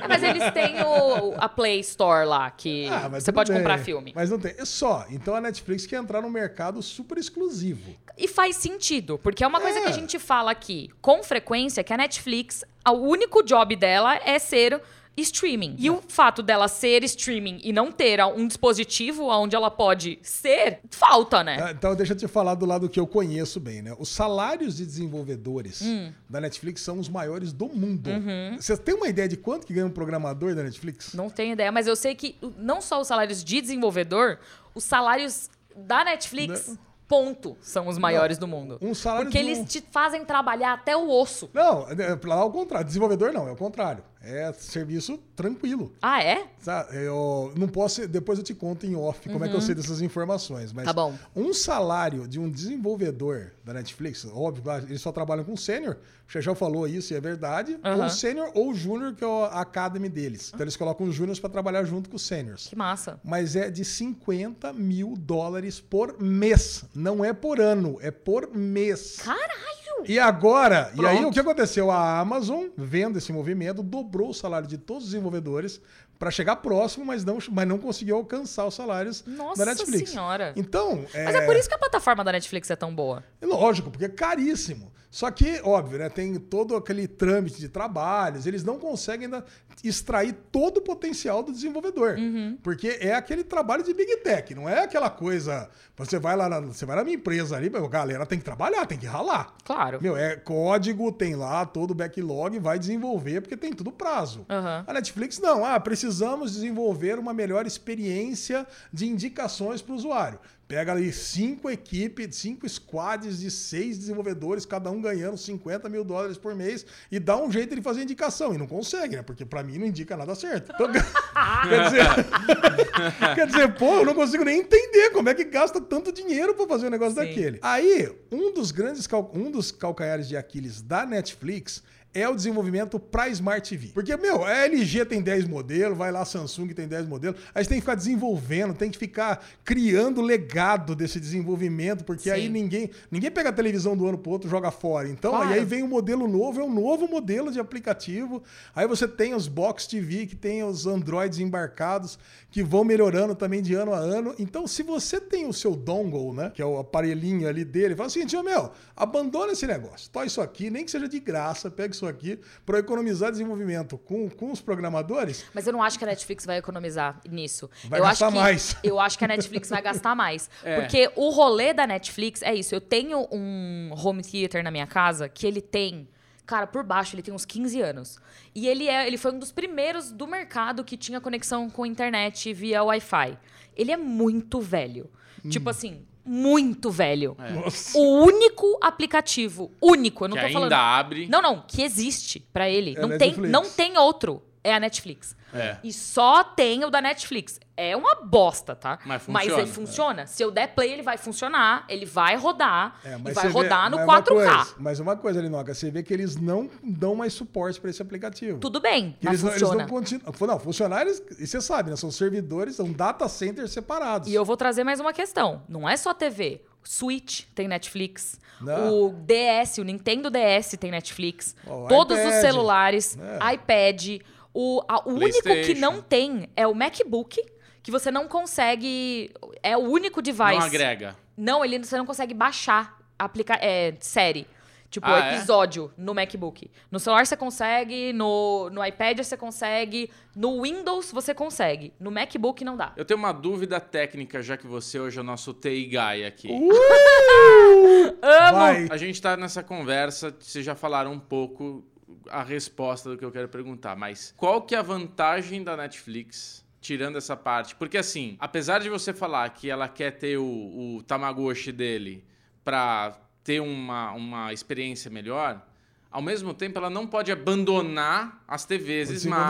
É, mas eles têm o, a Play Store lá, que Ah, você pode bem. comprar filme. Mas não tem. É só. Então a Netflix quer entrar no mercado super exclusivo. E faz sentido, porque é uma coisa É. que a gente fala aqui com frequência, que a Netflix, o único job dela é ser streaming. E o fato dela ser streaming e não ter um dispositivo onde ela pode ser, falta, né? Ah, Então deixa eu te falar do lado que eu conheço bem, né? Os salários de desenvolvedores Hum. da Netflix são os maiores do mundo. Uhum. Você tem uma ideia de quanto que ganha um programador da Netflix? Não tenho ideia, mas eu sei que o- não só os salários de desenvolvedor, os salários da Netflix, ponto, são os maiores do mundo. Um salário Porque de um- eles te fazem trabalhar até o osso. Não, é lá ao contrário. Desenvolvedor não, é o contrário. É serviço tranquilo. Ah, é? Eu não posso. Depois eu te conto em off como é que eu sei dessas informações. Mas Uhum. Tá bom. um salário de um desenvolvedor da Netflix, óbvio, claro, eles só trabalham com sênior. O Chechel falou isso e é verdade. Aham. Ou sênior ou júnior, que é a academy deles. Então eles colocam os júniors para trabalhar junto com os sêniors. Que massa. Mas é de 50 mil dólares por mês. Não é por ano, é por mês. Caralho! E agora, e aí o que aconteceu? A Amazon, vendo esse movimento, dobrou o salário de todos os desenvolvedores para chegar próximo, mas não, mas não conseguiu alcançar os salários Nossa da Netflix. Senhora. Então, Mas é por isso que a plataforma da Netflix é tão boa. Lógico, porque é caríssimo. Só que, óbvio, né? Tem todo aquele trâmite de trabalhos, eles não conseguem ainda extrair todo o potencial do desenvolvedor. Uhum. Porque é aquele trabalho de Big Tech, não é aquela coisa. Você vai lá na, você vai na minha empresa ali, meu, galera tem que trabalhar, tem que ralar. Claro. Meu, é código, tem lá todo o backlog, vai desenvolver, porque tem tudo prazo. Aham. A Netflix não. Ah, precisamos desenvolver uma melhor experiência de indicações para o usuário. Pega ali cinco equipes, cinco squads de seis desenvolvedores, cada um ganhando 50 mil dólares por mês, e dá um jeito de fazer indicação. E não consegue, né? Porque para mim não indica nada certo. Então, quer dizer, quer dizer, pô, eu não consigo nem entender como é que gasta tanto dinheiro para fazer um negócio Sim. daquele. Aí, um dos grandes um dos calcanhares de Aquiles da Netflix é o desenvolvimento para Smart TV. Porque, meu, a LG tem 10 modelos, vai lá a Samsung tem 10 modelos, aí você tem que ficar desenvolvendo, tem que ficar criando legado desse desenvolvimento, porque Sim. aí ninguém ninguém pega a televisão do ano pro outro e joga fora. Então, Claro. aí, aí vem um modelo novo, é um novo modelo de aplicativo. Aí você tem os Box TV, que tem os Androids embarcados, que vão melhorando também de ano a ano. Então, se você tem o seu dongle, né, que é o aparelhinho ali dele, fala assim, tio meu, abandona esse negócio, tó isso aqui, nem que seja de graça, pega isso aqui para economizar desenvolvimento com, com os programadores. Mas eu não acho que a Netflix vai economizar nisso. Vai eu gastar acho que, mais. Eu acho que a Netflix vai gastar mais. É. Porque o rolê da Netflix é isso. Eu tenho um home theater na minha casa que ele tem. Cara, por baixo ele tem uns 15 anos. E ele, é, ele foi um dos primeiros do mercado que tinha conexão com internet via Wi-Fi. Ele é muito velho. Tipo Hum. assim, muito velho. Nossa. O único aplicativo, único, eu não que tô ainda falando. abre. Não, não, que existe pra ele. É não, tem, Netflix. não tem outro. É a Netflix. É. E só tem o da Netflix. É uma bosta, tá? Mas Mas funciona. ele funciona. Se eu der play, ele vai funcionar, ele vai rodar É, e mas vai você vê- rodar no mas uma 4K. coisa- mas uma coisa, Linoca, você vê que eles não dão mais suporte para esse aplicativo. Tudo bem, Que mas eles, não, eles funciona. não continuam. Não, funcionários, e você sabe, né? São servidores, são data centers separados. E eu vou trazer mais uma questão. Não é só TV. Switch tem Netflix. Não. O DS, o Nintendo DS tem Netflix. Ó, o Todos os iPad. celulares, É. iPad. O, a- o único que não tem é o MacBook, que você não consegue. É o único device. Não agrega. Não, ele você não consegue baixar aplica é, série. Tipo, Ah, é? episódio no MacBook. No celular você consegue, no, no iPad você consegue, no Windows você consegue. No MacBook não dá. Eu tenho uma dúvida técnica, já que você hoje é o nosso TI Guy aqui. Amo! Vai. A gente tá nessa conversa, vocês já falaram um pouco a resposta do que eu quero perguntar, mas qual que é a vantagem da Netflix tirando essa parte? Porque assim, apesar de você falar que ela quer ter o, o Tamagotchi dele pra ter uma, uma experiência melhor, ao mesmo tempo ela não pode abandonar as TVs O smart.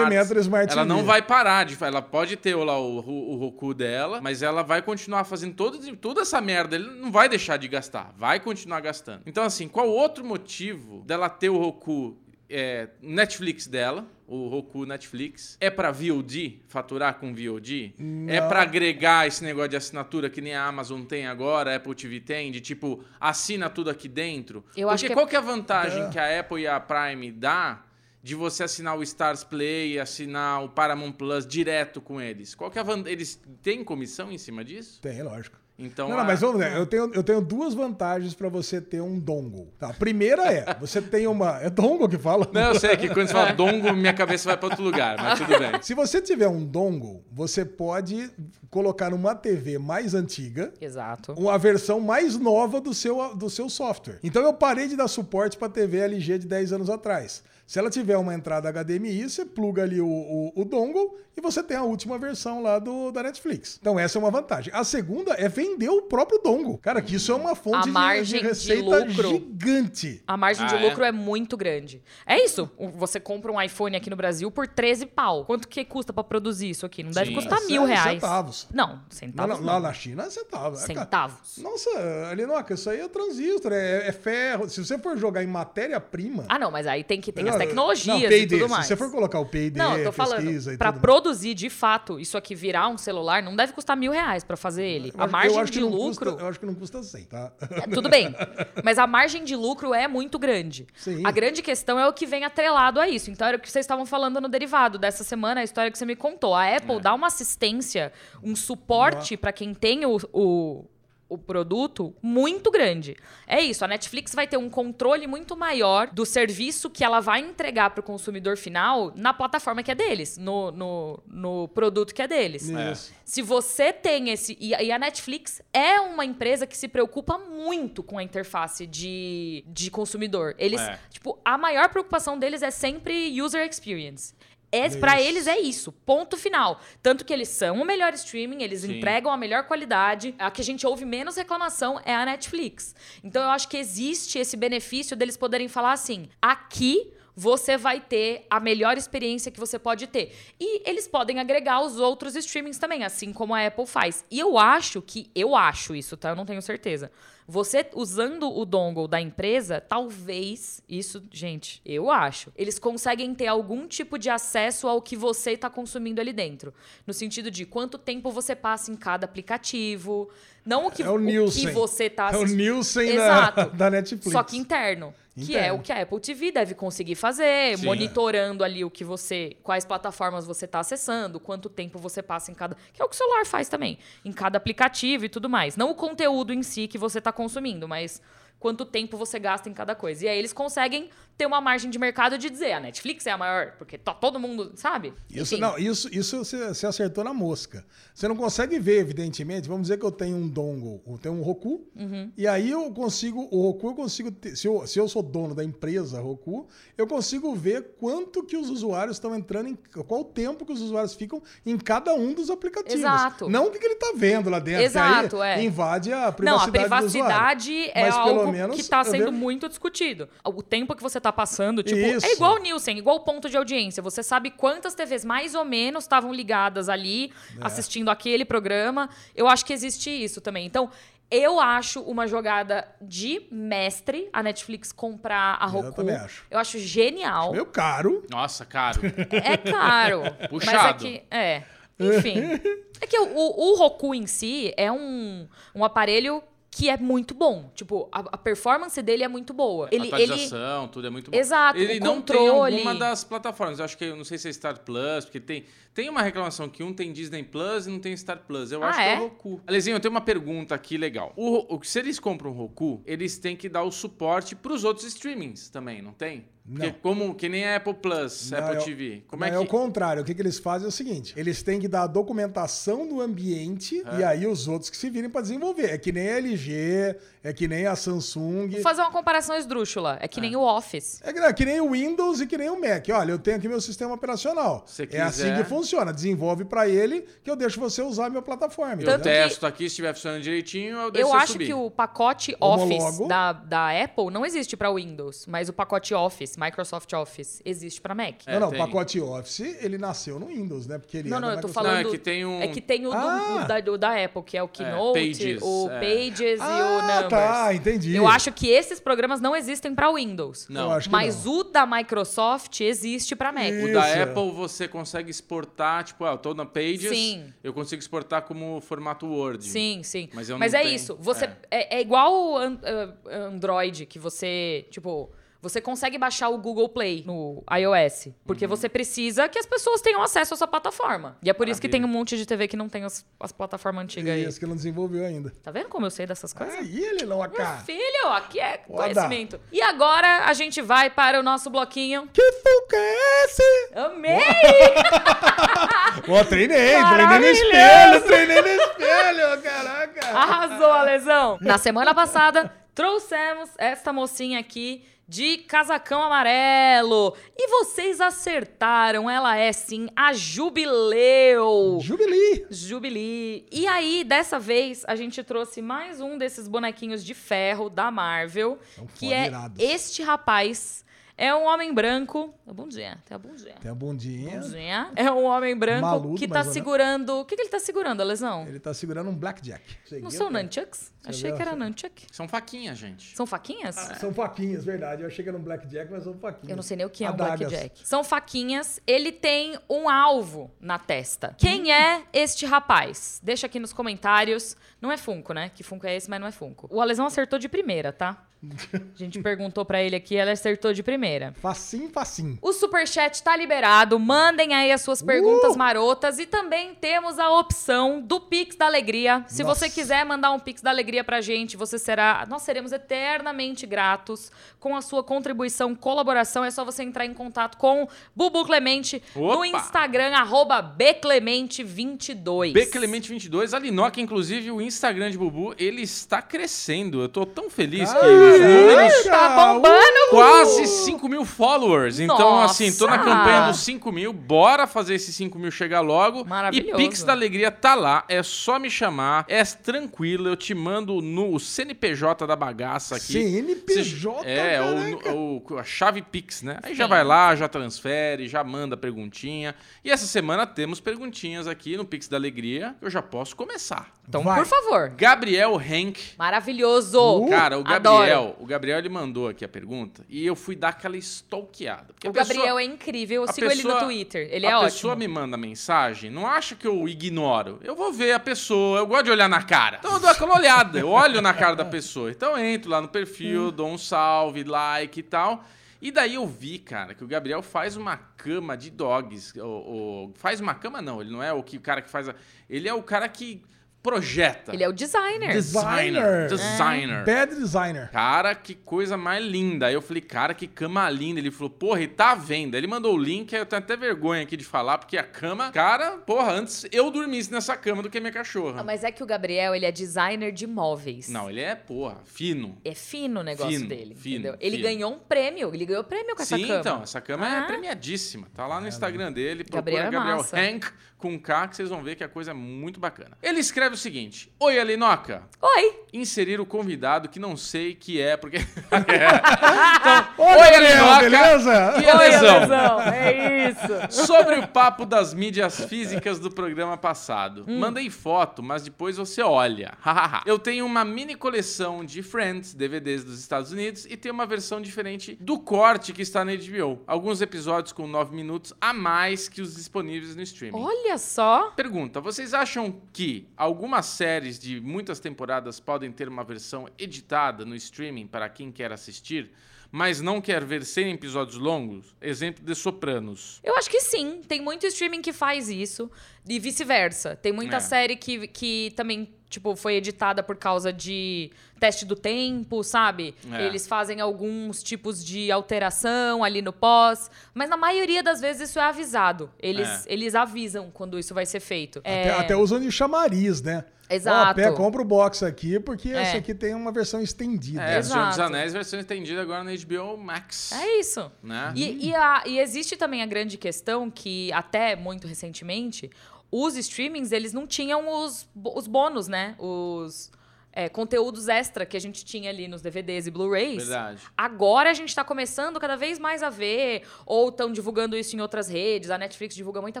Smart Ela não vai parar de ela pode ter lá o, o, o Roku dela, mas ela vai continuar fazendo todo, toda essa merda, ele não vai deixar de gastar, vai continuar gastando. Então assim, qual outro motivo dela ter o Roku é, Netflix dela, o Roku Netflix, é pra VOD, faturar com VOD? É Não. pra agregar esse negócio de assinatura que nem a Amazon tem agora, a Apple TV tem, de tipo, assina tudo aqui dentro? Eu Porque acho que é- qual que é a vantagem É. que a Apple e a Prime dá de você assinar o Stars Play assinar o Paramount Plus direto com eles? Qual que é a van... Eles têm comissão em cima disso? Tem, lógico. Então, não, não, a- mas vamos ver. Eu tenho, eu tenho duas vantagens para você ter um dongle. Tá, a primeira é, você tem uma... É dongle que fala? Não, eu sei que quando você fala dongo, minha cabeça vai pra outro lugar, mas tudo bem. Se você tiver um dongle, você pode colocar numa TV mais antiga Exato. uma versão mais nova do seu, do seu software. Então eu parei de dar suporte para TV LG de 10 anos atrás. Se ela tiver uma entrada HDMI, você pluga ali o, o, o dongle e você tem a última versão lá do, da Netflix. Então essa é uma vantagem. A segunda é vender o próprio dongle. Cara, que isso é uma fonte A de- margem de de receita lucro. gigante. A margem Ah, de é? lucro é? muito grande. É isso. Você compra um iPhone aqui no Brasil por 13 pau. Quanto que custa pra produzir isso aqui? Não deve Sim. custar É, mil reais. Centavos. Não, Lá, centavos. lá não. na China é centavo. É. Centavos. Nossa, Alinoca, isso aí é transistor, é, é ferro. Se você for jogar em matéria-prima. Ah, não, mas aí tem que ter Não, as tecnologias não, e tudo mais. Se você for colocar o P&D, Não, eu tô pesquisa falando, pra tudo produzir de fato isso aqui virar um celular, não deve custar mil reais pra fazer ele. Eu A acho- margem de lucro. Custa, eu acho que não custa 100, tá? É, tudo bem. Mas a margem de lucro é muito grande. Sim. A grande questão é o que vem atrelado a isso. Então, era o que vocês estavam falando no derivado dessa semana, a história que você me contou. A Apple É. dá uma assistência, um suporte para quem tem o, o, o produto muito grande. É isso, a Netflix vai ter um controle muito maior do serviço que ela vai entregar para o consumidor final na plataforma que é deles, no, no, no produto que é deles. É. Isso. Se você tem esse. E e a Netflix é uma empresa que se preocupa muito com a interface de, de consumidor. Eles. É. Tipo, a maior preocupação deles é sempre user experience. É, Pra Isso. eles é isso, ponto final. Tanto que eles são o melhor streaming, eles Sim. entregam a melhor qualidade. A que a gente ouve menos reclamação é a Netflix. Então eu acho que existe esse benefício deles poderem falar assim: aqui você vai ter a melhor experiência que você pode ter. E eles podem agregar os outros streamings também, assim como a Apple faz. E eu acho que, eu acho isso, tá? Eu não tenho certeza. Você usando o dongle da empresa, talvez, isso, gente, eu acho, eles conseguem ter algum tipo de acesso ao que você está consumindo ali dentro. No sentido de quanto tempo você passa em cada aplicativo. Não o que, É o que Nielsen. você tá É o assistindo. Nielsen Exato. da, da Netflix. Só que interno. Que é Interno. o que a Apple TV deve conseguir fazer, Sim. monitorando ali o que você. quais plataformas você está acessando, quanto tempo você passa em cada. Que é o que o celular faz também. Em cada aplicativo e tudo mais. Não o conteúdo em si que você está consumindo, mas quanto tempo você gasta em cada coisa. E aí eles conseguem ter uma margem de mercado de dizer a Netflix é a maior, porque tá todo mundo, sabe? Isso, Enfim. não, isso, isso você, você acertou na mosca. Você não consegue ver, evidentemente. Vamos dizer que eu tenho um dongle, eu tenho um Roku, Uhum. e aí eu consigo, o Roku eu consigo, ter, se, eu, se eu sou dono da empresa Roku, eu consigo ver quanto que os usuários estão entrando, em, qual o tempo que os usuários ficam em cada um dos aplicativos. Exato. Não o que que ele está vendo lá dentro, Exato, que aí é. invade a Não, privacidade a do usuário. privacidade é Mas algo menos que está sendo muito discutido. O tempo que você está passando, tipo, Isso. é igual o Nielsen, igual o ponto de audiência. Você sabe quantas TVs mais ou menos estavam ligadas ali, É. assistindo aquele programa. Eu acho que existe isso também. Então, eu acho uma jogada de mestre a Netflix comprar a Eu Roku. também acho. Eu acho genial. Meio caro. Nossa, caro. É caro. mas é Puxado. que. É. Enfim. É que o, o, o Roku em si é um, um aparelho que é muito bom. Tipo, a, a performance dele é muito boa. Ele, ele, Atualização, tudo é muito bom. Exato, Ele não controle. tem alguma das plataformas. Eu acho que, eu não sei se é Star Plus, porque tem, tem uma reclamação que um tem Disney Plus e não tem Star Plus. Eu Ah, acho que é é? o Roku. Alezinho, eu tenho uma pergunta aqui legal. O, o- se eles compram o Roku, eles têm que dar o suporte pros outros streamings também, não tem? Porque Não. como, que nem a Apple Plus, Não, Apple é TV. Como Não, é é que... o contrário. O que, que eles fazem é o seguinte: eles têm que dar a documentação do ambiente e aí os outros que se virem para desenvolver. É que nem a LG, é que nem a Samsung. Vou fazer uma comparação esdrúxula. É que nem o Office. É que, é que nem o Windows e que nem o Mac. Olha, eu tenho aqui meu sistema operacional. Se É assim que funciona. Desenvolve para ele que eu deixo você usar a minha plataforma. Eu? Tanto testo aqui, se estiver funcionando direitinho, eu deixo Eu você acho subir. que o pacote Homologo. Office da, da Apple não existe para Windows, mas o pacote Office, Microsoft Office, existe para Mac. É, não, não, tem. o pacote Office, ele nasceu no Windows, né? Porque ele Não, é não, eu tô falando. Não, é que tem um- É que tem o, do- Ah! o da, o da Apple, que é o Keynote, Pages, o é. Pages e o Ah, Numbers. Tá, entendi. Eu acho que esses programas não existem para Windows. Não. Acho que Mas não. o da Microsoft existe para Mac. O Isso. da Apple você consegue exportar, tipo, ah, eu tô na Pages, Sim. eu consigo exportar como formato Word. Sim, sim. Mas eu Mas não é tenho- isso. Você é. é, é igual o ah, Android, que você, tipo, você consegue baixar o Google Play no iOS, porque Uhum. você precisa que as pessoas tenham acesso a essa plataforma. E é por isso que tem um monte de TV que não tem as, as plataformas antigas aí. Isso, que não desenvolveu ainda. Tá vendo como eu sei dessas coisas? Aí ele não acaba. filho, aqui é conhecimento. E agora a gente vai para o nosso bloquinho. Que fuca é esse? Amei! Ó, treinei, treinei no espelho, treinei no espelho, caraca. Arrasou, Alesão! Na semana passada, trouxemos esta mocinha aqui de casacão amarelo. E vocês acertaram, ela é sim a Jubileu. Jubilee. Jubilee. E aí, dessa vez, a gente trouxe mais um desses bonequinhos de ferro da Marvel, que é irados. este rapaz. É um homem branco. Bom dia, tem a bundinha. Tem a bundinha. Bundinha. É um homem branco Maludo, que tá segurando. O que, que ele tá segurando, Lesão? Ele tá segurando um blackjack. Cheguei Não são nunchucks? Achei viu? que era nunchuck. São faquinhas, gente. São faquinhas? São faquinhas, verdade. Eu achei que era um blackjack, mas são faquinhas. Eu não sei nem o que é um Adagas. blackjack. São faquinhas. Ele tem um alvo na testa. Quem é este rapaz? Deixa aqui nos comentários. Não é Funko, né? Que Funko é esse, mas não é Funko. O Alesão acertou de primeira, tá? A gente perguntou pra ele aqui, ela acertou de primeira. Facinho, facinho. O superchat tá liberado. Mandem aí as suas perguntas Uh! marotas. E também temos a opção do Pix da Alegria. Se Nossa. você quiser mandar um Pix da Alegria pra gente, você será. Nós seremos eternamente gratos com a sua contribuição, colaboração. É só você entrar em contato com Bubu Clemente no Opa! Instagram, arroba Bclemente22. Bclemente22, a Linoca, inclusive, o Instagram de Bubu, ele está crescendo. Eu tô tão feliz que Caraca! os números Tá bombando, Bubu! quase 5 mil followers. Então, Nossa! assim, tô na campanha dos 5 mil. Bora fazer esses 5 mil chegar logo. Maravilhoso. E Pix da Alegria tá lá. É só me chamar. É tranquilo. Eu te mando no o CNPJ da bagaça aqui. CNPJ, É, caraca. o, o- a chave Pix, né? Aí já Sim. vai lá, já transfere, já manda perguntinha. E essa semana temos perguntinhas aqui no Pix da Alegria. Eu já posso começar. Então, Vai. por favor. Gabriel Henk. Maravilhoso. Uh, Cara, o Adoro. Gabriel, o Gabriel ele mandou aqui a pergunta e eu fui dar aquela stalkeada. O a pessoa- Gabriel é incrível. Eu a sigo ele pessoa- no Twitter. Ele a é ótimo. pessoa me manda mensagem, não acha que eu ignoro. Eu vou ver a pessoa, eu gosto de olhar na cara. Então eu dou aquela olhada, eu olho na cara da pessoa. Então eu entro lá no perfil, dou um salve, like e tal. E daí eu vi, cara, que o Gabriel faz uma cama de dogs. O, o- faz uma cama, não, ele não é o, que, o cara que faz. A, ele é o cara que projeta. Ele é o designer. Designer. Designer. Bad designer. Cara, que coisa mais linda. Aí eu falei, cara, que cama linda. Ele falou, porra, e tá à venda. Ele mandou o link, aí eu tenho até vergonha aqui de falar, porque a cama, cara, porra, antes eu dormisse nessa cama do que minha cachorra. Ah, Mas é que o Gabriel, ele é designer de móveis. Não, ele é, porra, fino. É fino o negócio Fino, dele, fino, entendeu? Ele fino. ganhou um prêmio. Ele ganhou prêmio com essa Sim, cama. então, essa cama Ah. é premiadíssima. Tá lá no Instagram dele, procura Gabriel é Gabriel, massa. Hank com K, que vocês vão ver que a coisa é muito bacana. Ele escreve o seguinte: Oi, Alinoca. Oi! Inserir o convidado que não sei que é, porque. então, Ô, oi, Gabriel, Alinoca. beleza? E a Oi, lesão? Alesão, É isso. Sobre o papo das mídias físicas do programa passado. Hum. Mandei foto, mas depois você olha. Eu tenho uma mini coleção de Friends, DVDs dos Estados Unidos, e tem uma versão diferente do corte que está na HBO. Alguns episódios com 9 minutos a mais que os disponíveis no streaming. Olha só. Pergunta: vocês acham que algumas séries de muitas temporadas podem ter uma versão editada no streaming para quem quer assistir, mas não quer ver 100 episódios longos? Exemplo de Sopranos. Eu acho que sim. Tem muito streaming que faz isso. E vice-versa. Tem muita É. série que, que também, tipo, foi editada por causa de teste do tempo, sabe? É. Eles fazem alguns tipos de alteração ali no pós. Mas na maioria das vezes isso é avisado. Eles, É. eles avisam quando isso vai ser feito. Até, É, até usam de chamariz, né? Exato. Ó, pé, compra o box aqui, porque É. esse aqui tem uma versão estendida. É, Senhor dos Exato. Anéis, versão estendida agora na HBO Max. É isso. Né? E, e, a- e existe também a grande questão que, até muito recentemente, os streamings, eles não tinham os, os bônus, né? Os é, conteúdos extra que a gente tinha ali nos DVDs e Blu-rays. Verdade. Agora a gente tá começando cada vez mais a ver, ou estão divulgando isso em outras redes. A Netflix divulga muita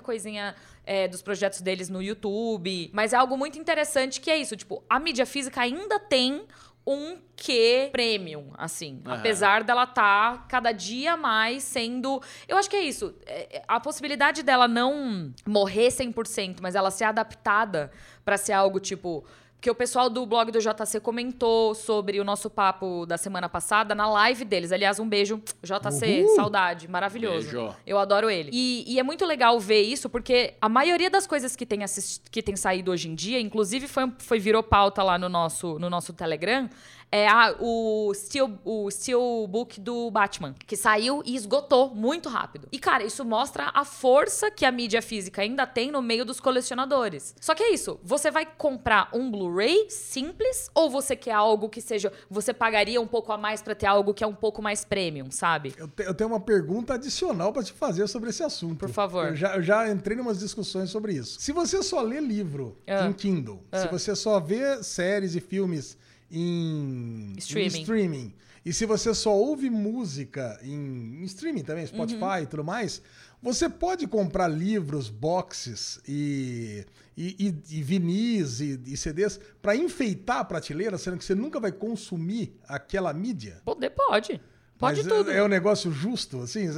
coisinha é, dos projetos deles no YouTube. Mas é algo muito interessante que é isso, tipo, a mídia física ainda tem um que premium, assim. Aham. Apesar dela tá cada dia mais sendo. Eu acho que é isso. é, é, A possibilidade dela não morrer 100%, mas ela ser adaptada pra ser algo tipo. Porque o pessoal do blog do JC comentou sobre o nosso papo da semana passada na live deles. Aliás, um beijo, JC, Uhul. saudade, maravilhoso. Beijo. Eu adoro ele. E, e é muito legal ver isso, porque a maioria das coisas que tem, assist... que tem saído hoje em dia, inclusive foi, foi virou pauta lá no nosso, no nosso Telegram, é a, o, Steel, o Steelbook do Batman, que saiu e esgotou muito rápido. E, cara, isso mostra a força que a mídia física ainda tem no meio dos colecionadores. Só que é isso, você vai comprar um Blu-ray simples ou você quer algo que seja... Você pagaria um pouco a mais pra ter algo que é um pouco mais premium, sabe? Eu, te- eu tenho uma pergunta adicional para te fazer sobre esse assunto. Por favor. Eu já, eu já entrei em umas discussões sobre isso. Se você só lê livro Ah. em Kindle, Ah. se você só vê séries e filmes em em Streaming. streaming, e se você só ouve música em, em streaming também, Spotify e tudo mais, você pode comprar livros, boxes e, e, e, e vinis e, e CDs para enfeitar a prateleira, sendo que você nunca vai consumir aquela mídia. Poder pode. Pode Mas tudo. É, é um negócio justo, assim?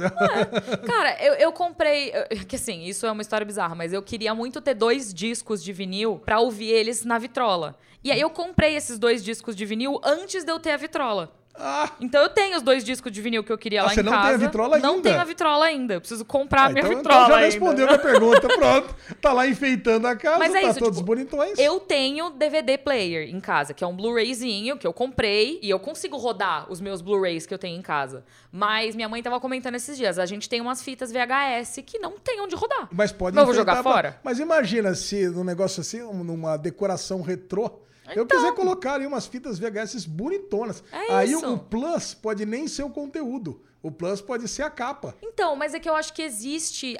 Cara, eu, eu comprei. eu- Que assim, isso é uma história bizarra, mas eu queria muito ter dois discos de vinil pra ouvir eles na vitrola. E aí eu comprei esses dois discos de vinil antes de eu ter a vitrola. Ah, Então eu tenho os dois discos de vinil que eu queria Ah, lá você em não tem a casa. vitrola Não ainda? tenho a vitrola ainda. Eu preciso comprar a minha então, vitrola então já ainda. respondeu minha pergunta, pronto. Tá lá enfeitando a casa, Mas é tá isso, todos tipo, bonitões. Eu tenho DVD player em casa, que é um Blu-rayzinho que eu comprei e eu consigo rodar os meus Blu-rays que eu tenho em casa. Mas minha mãe tava comentando esses dias, a gente tem umas fitas VHS que não tem onde rodar. Mas pode eu vou jogar fora? Mas imagina se num negócio assim, um- numa decoração retrô, eu Então. quiser colocar ali umas fitas VHS bonitonas. É Aí isso. o plus pode nem ser o conteúdo. O plus pode ser a capa. Então, mas é que eu acho que existe.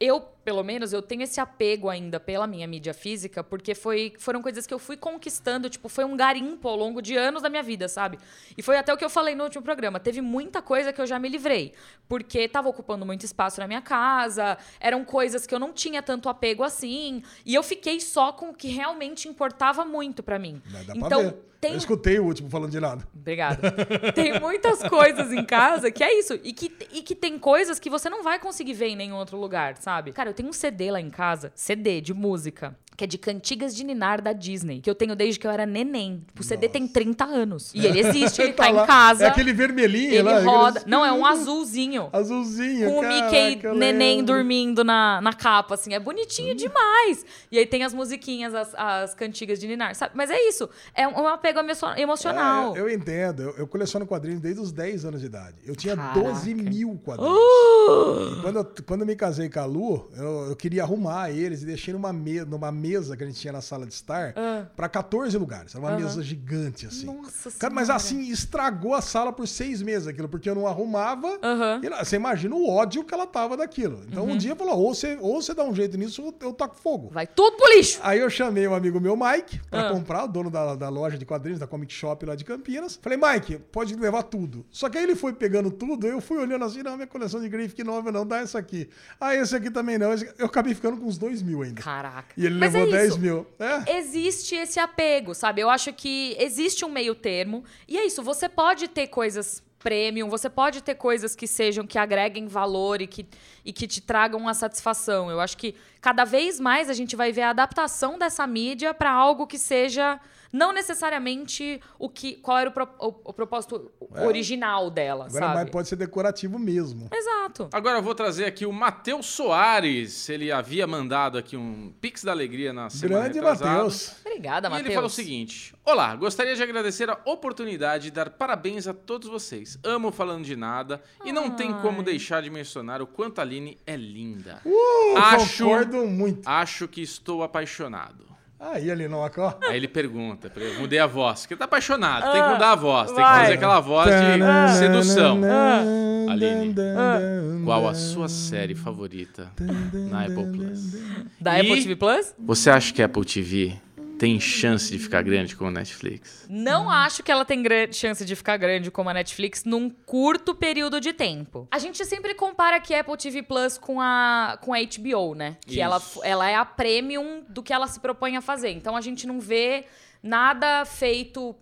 Eu, pelo menos, eu tenho esse apego ainda pela minha mídia física, porque foi, foram coisas que eu fui conquistando, tipo, foi um garimpo ao longo de anos da minha vida, sabe? E foi até o que eu falei no último programa. Teve muita coisa que eu já me livrei, porque tava ocupando muito espaço na minha casa, eram coisas que eu não tinha tanto apego assim, e eu fiquei só com o que realmente importava muito pra mim. Mas dá pra então, ver. tem Eu escutei o último falando de nada. Obrigada. tem muitas coisas em casa que é isso. E que, e que tem coisas que você não vai conseguir ver em nenhum outro lugar, sabe? Cara, eu tenho um CD lá em casa, CD de música. Que é de Cantigas de Ninar da Disney. Que eu tenho desde que eu era neném. O CD tem 30 anos. E ele existe, ele tá, lá. em casa. É aquele vermelhinho ele lá. roda. Não, é um azulzinho. Azulzinho. Com o Mickey neném dormindo na, na capa, assim. É bonitinho demais. E aí tem as musiquinhas, as, as cantigas de Ninar, sabe? Mas é isso. É um apego emo- emocional. É, eu, entendo. Eu, eu coleciono quadrinhos desde os 10 anos de idade. Eu tinha Caraca. 12 mil quadrinhos. Uh! E Quando eu, quando eu me casei com a Lu, eu, eu queria arrumar eles e deixei numa, me, numa mesa que a gente tinha na sala de estar Ah. pra 14 lugares. Era uma mesa gigante, assim. Nossa Cara, mas assim, estragou a sala por seis meses aquilo, porque eu não arrumava. E você imagina o ódio que ela tava daquilo. Então Uhum. um dia falou: ou você, ou você dá um jeito nisso, ou eu taco fogo. Vai tudo pro lixo. Aí eu chamei um amigo meu, Mike, pra Ah. comprar, o dono da, da loja de quadrinhos, da Comic Shop lá de Campinas. Falei, Mike, pode levar tudo. Só que aí ele foi pegando tudo, eu fui olhando assim, não, minha coleção de Graphic Novel não, dá essa aqui. Ah, esse aqui também não. Eu acabei ficando com uns dois mil ainda. Caraca. E ele Mas levou é 10 isso. mil. É. Existe esse apego, sabe? Eu acho que existe um meio termo. E é isso, você pode ter coisas premium, você pode ter coisas que sejam, que agreguem valor e que, e que te tragam uma satisfação. Eu acho que cada vez mais a gente vai ver a adaptação dessa mídia para algo que seja não necessariamente o que qual era o, pro- o- o propósito original dela, Agora sabe? mas pode ser decorativo mesmo. Exato. Agora eu vou trazer aqui o Matheus Soares. Ele havia mandado aqui um Pix da Alegria na semana Grande. Matheus. Obrigada, E Matheus. ele falou o seguinte: Olá, gostaria de agradecer a oportunidade de dar parabéns a todos vocês. Amo falando de nada e não tem como Ai. deixar de mencionar o quanto a Aline é linda. Uh, Acho- concordo muito. Acho que estou apaixonado. Aí, Alinoca, ó. Aí ele pergunta, mudei a voz, porque ele tá apaixonado, tem que mudar a voz, tem que vai. fazer aquela voz de sedução. Ah. Aline, Qual a sua série favorita na Apple Plus? Da E- Apple TV Plus? Você acha que a Apple TV tem chance de ficar grande como a Netflix? Não acho que ela tem chance de ficar grande como a Netflix num curto período de tempo. A gente sempre compara que a Apple TV Plus com a, com a HBO, né? Que Isso. ela, ela é a premium do que ela se propõe a fazer. Então a gente não vê nada feito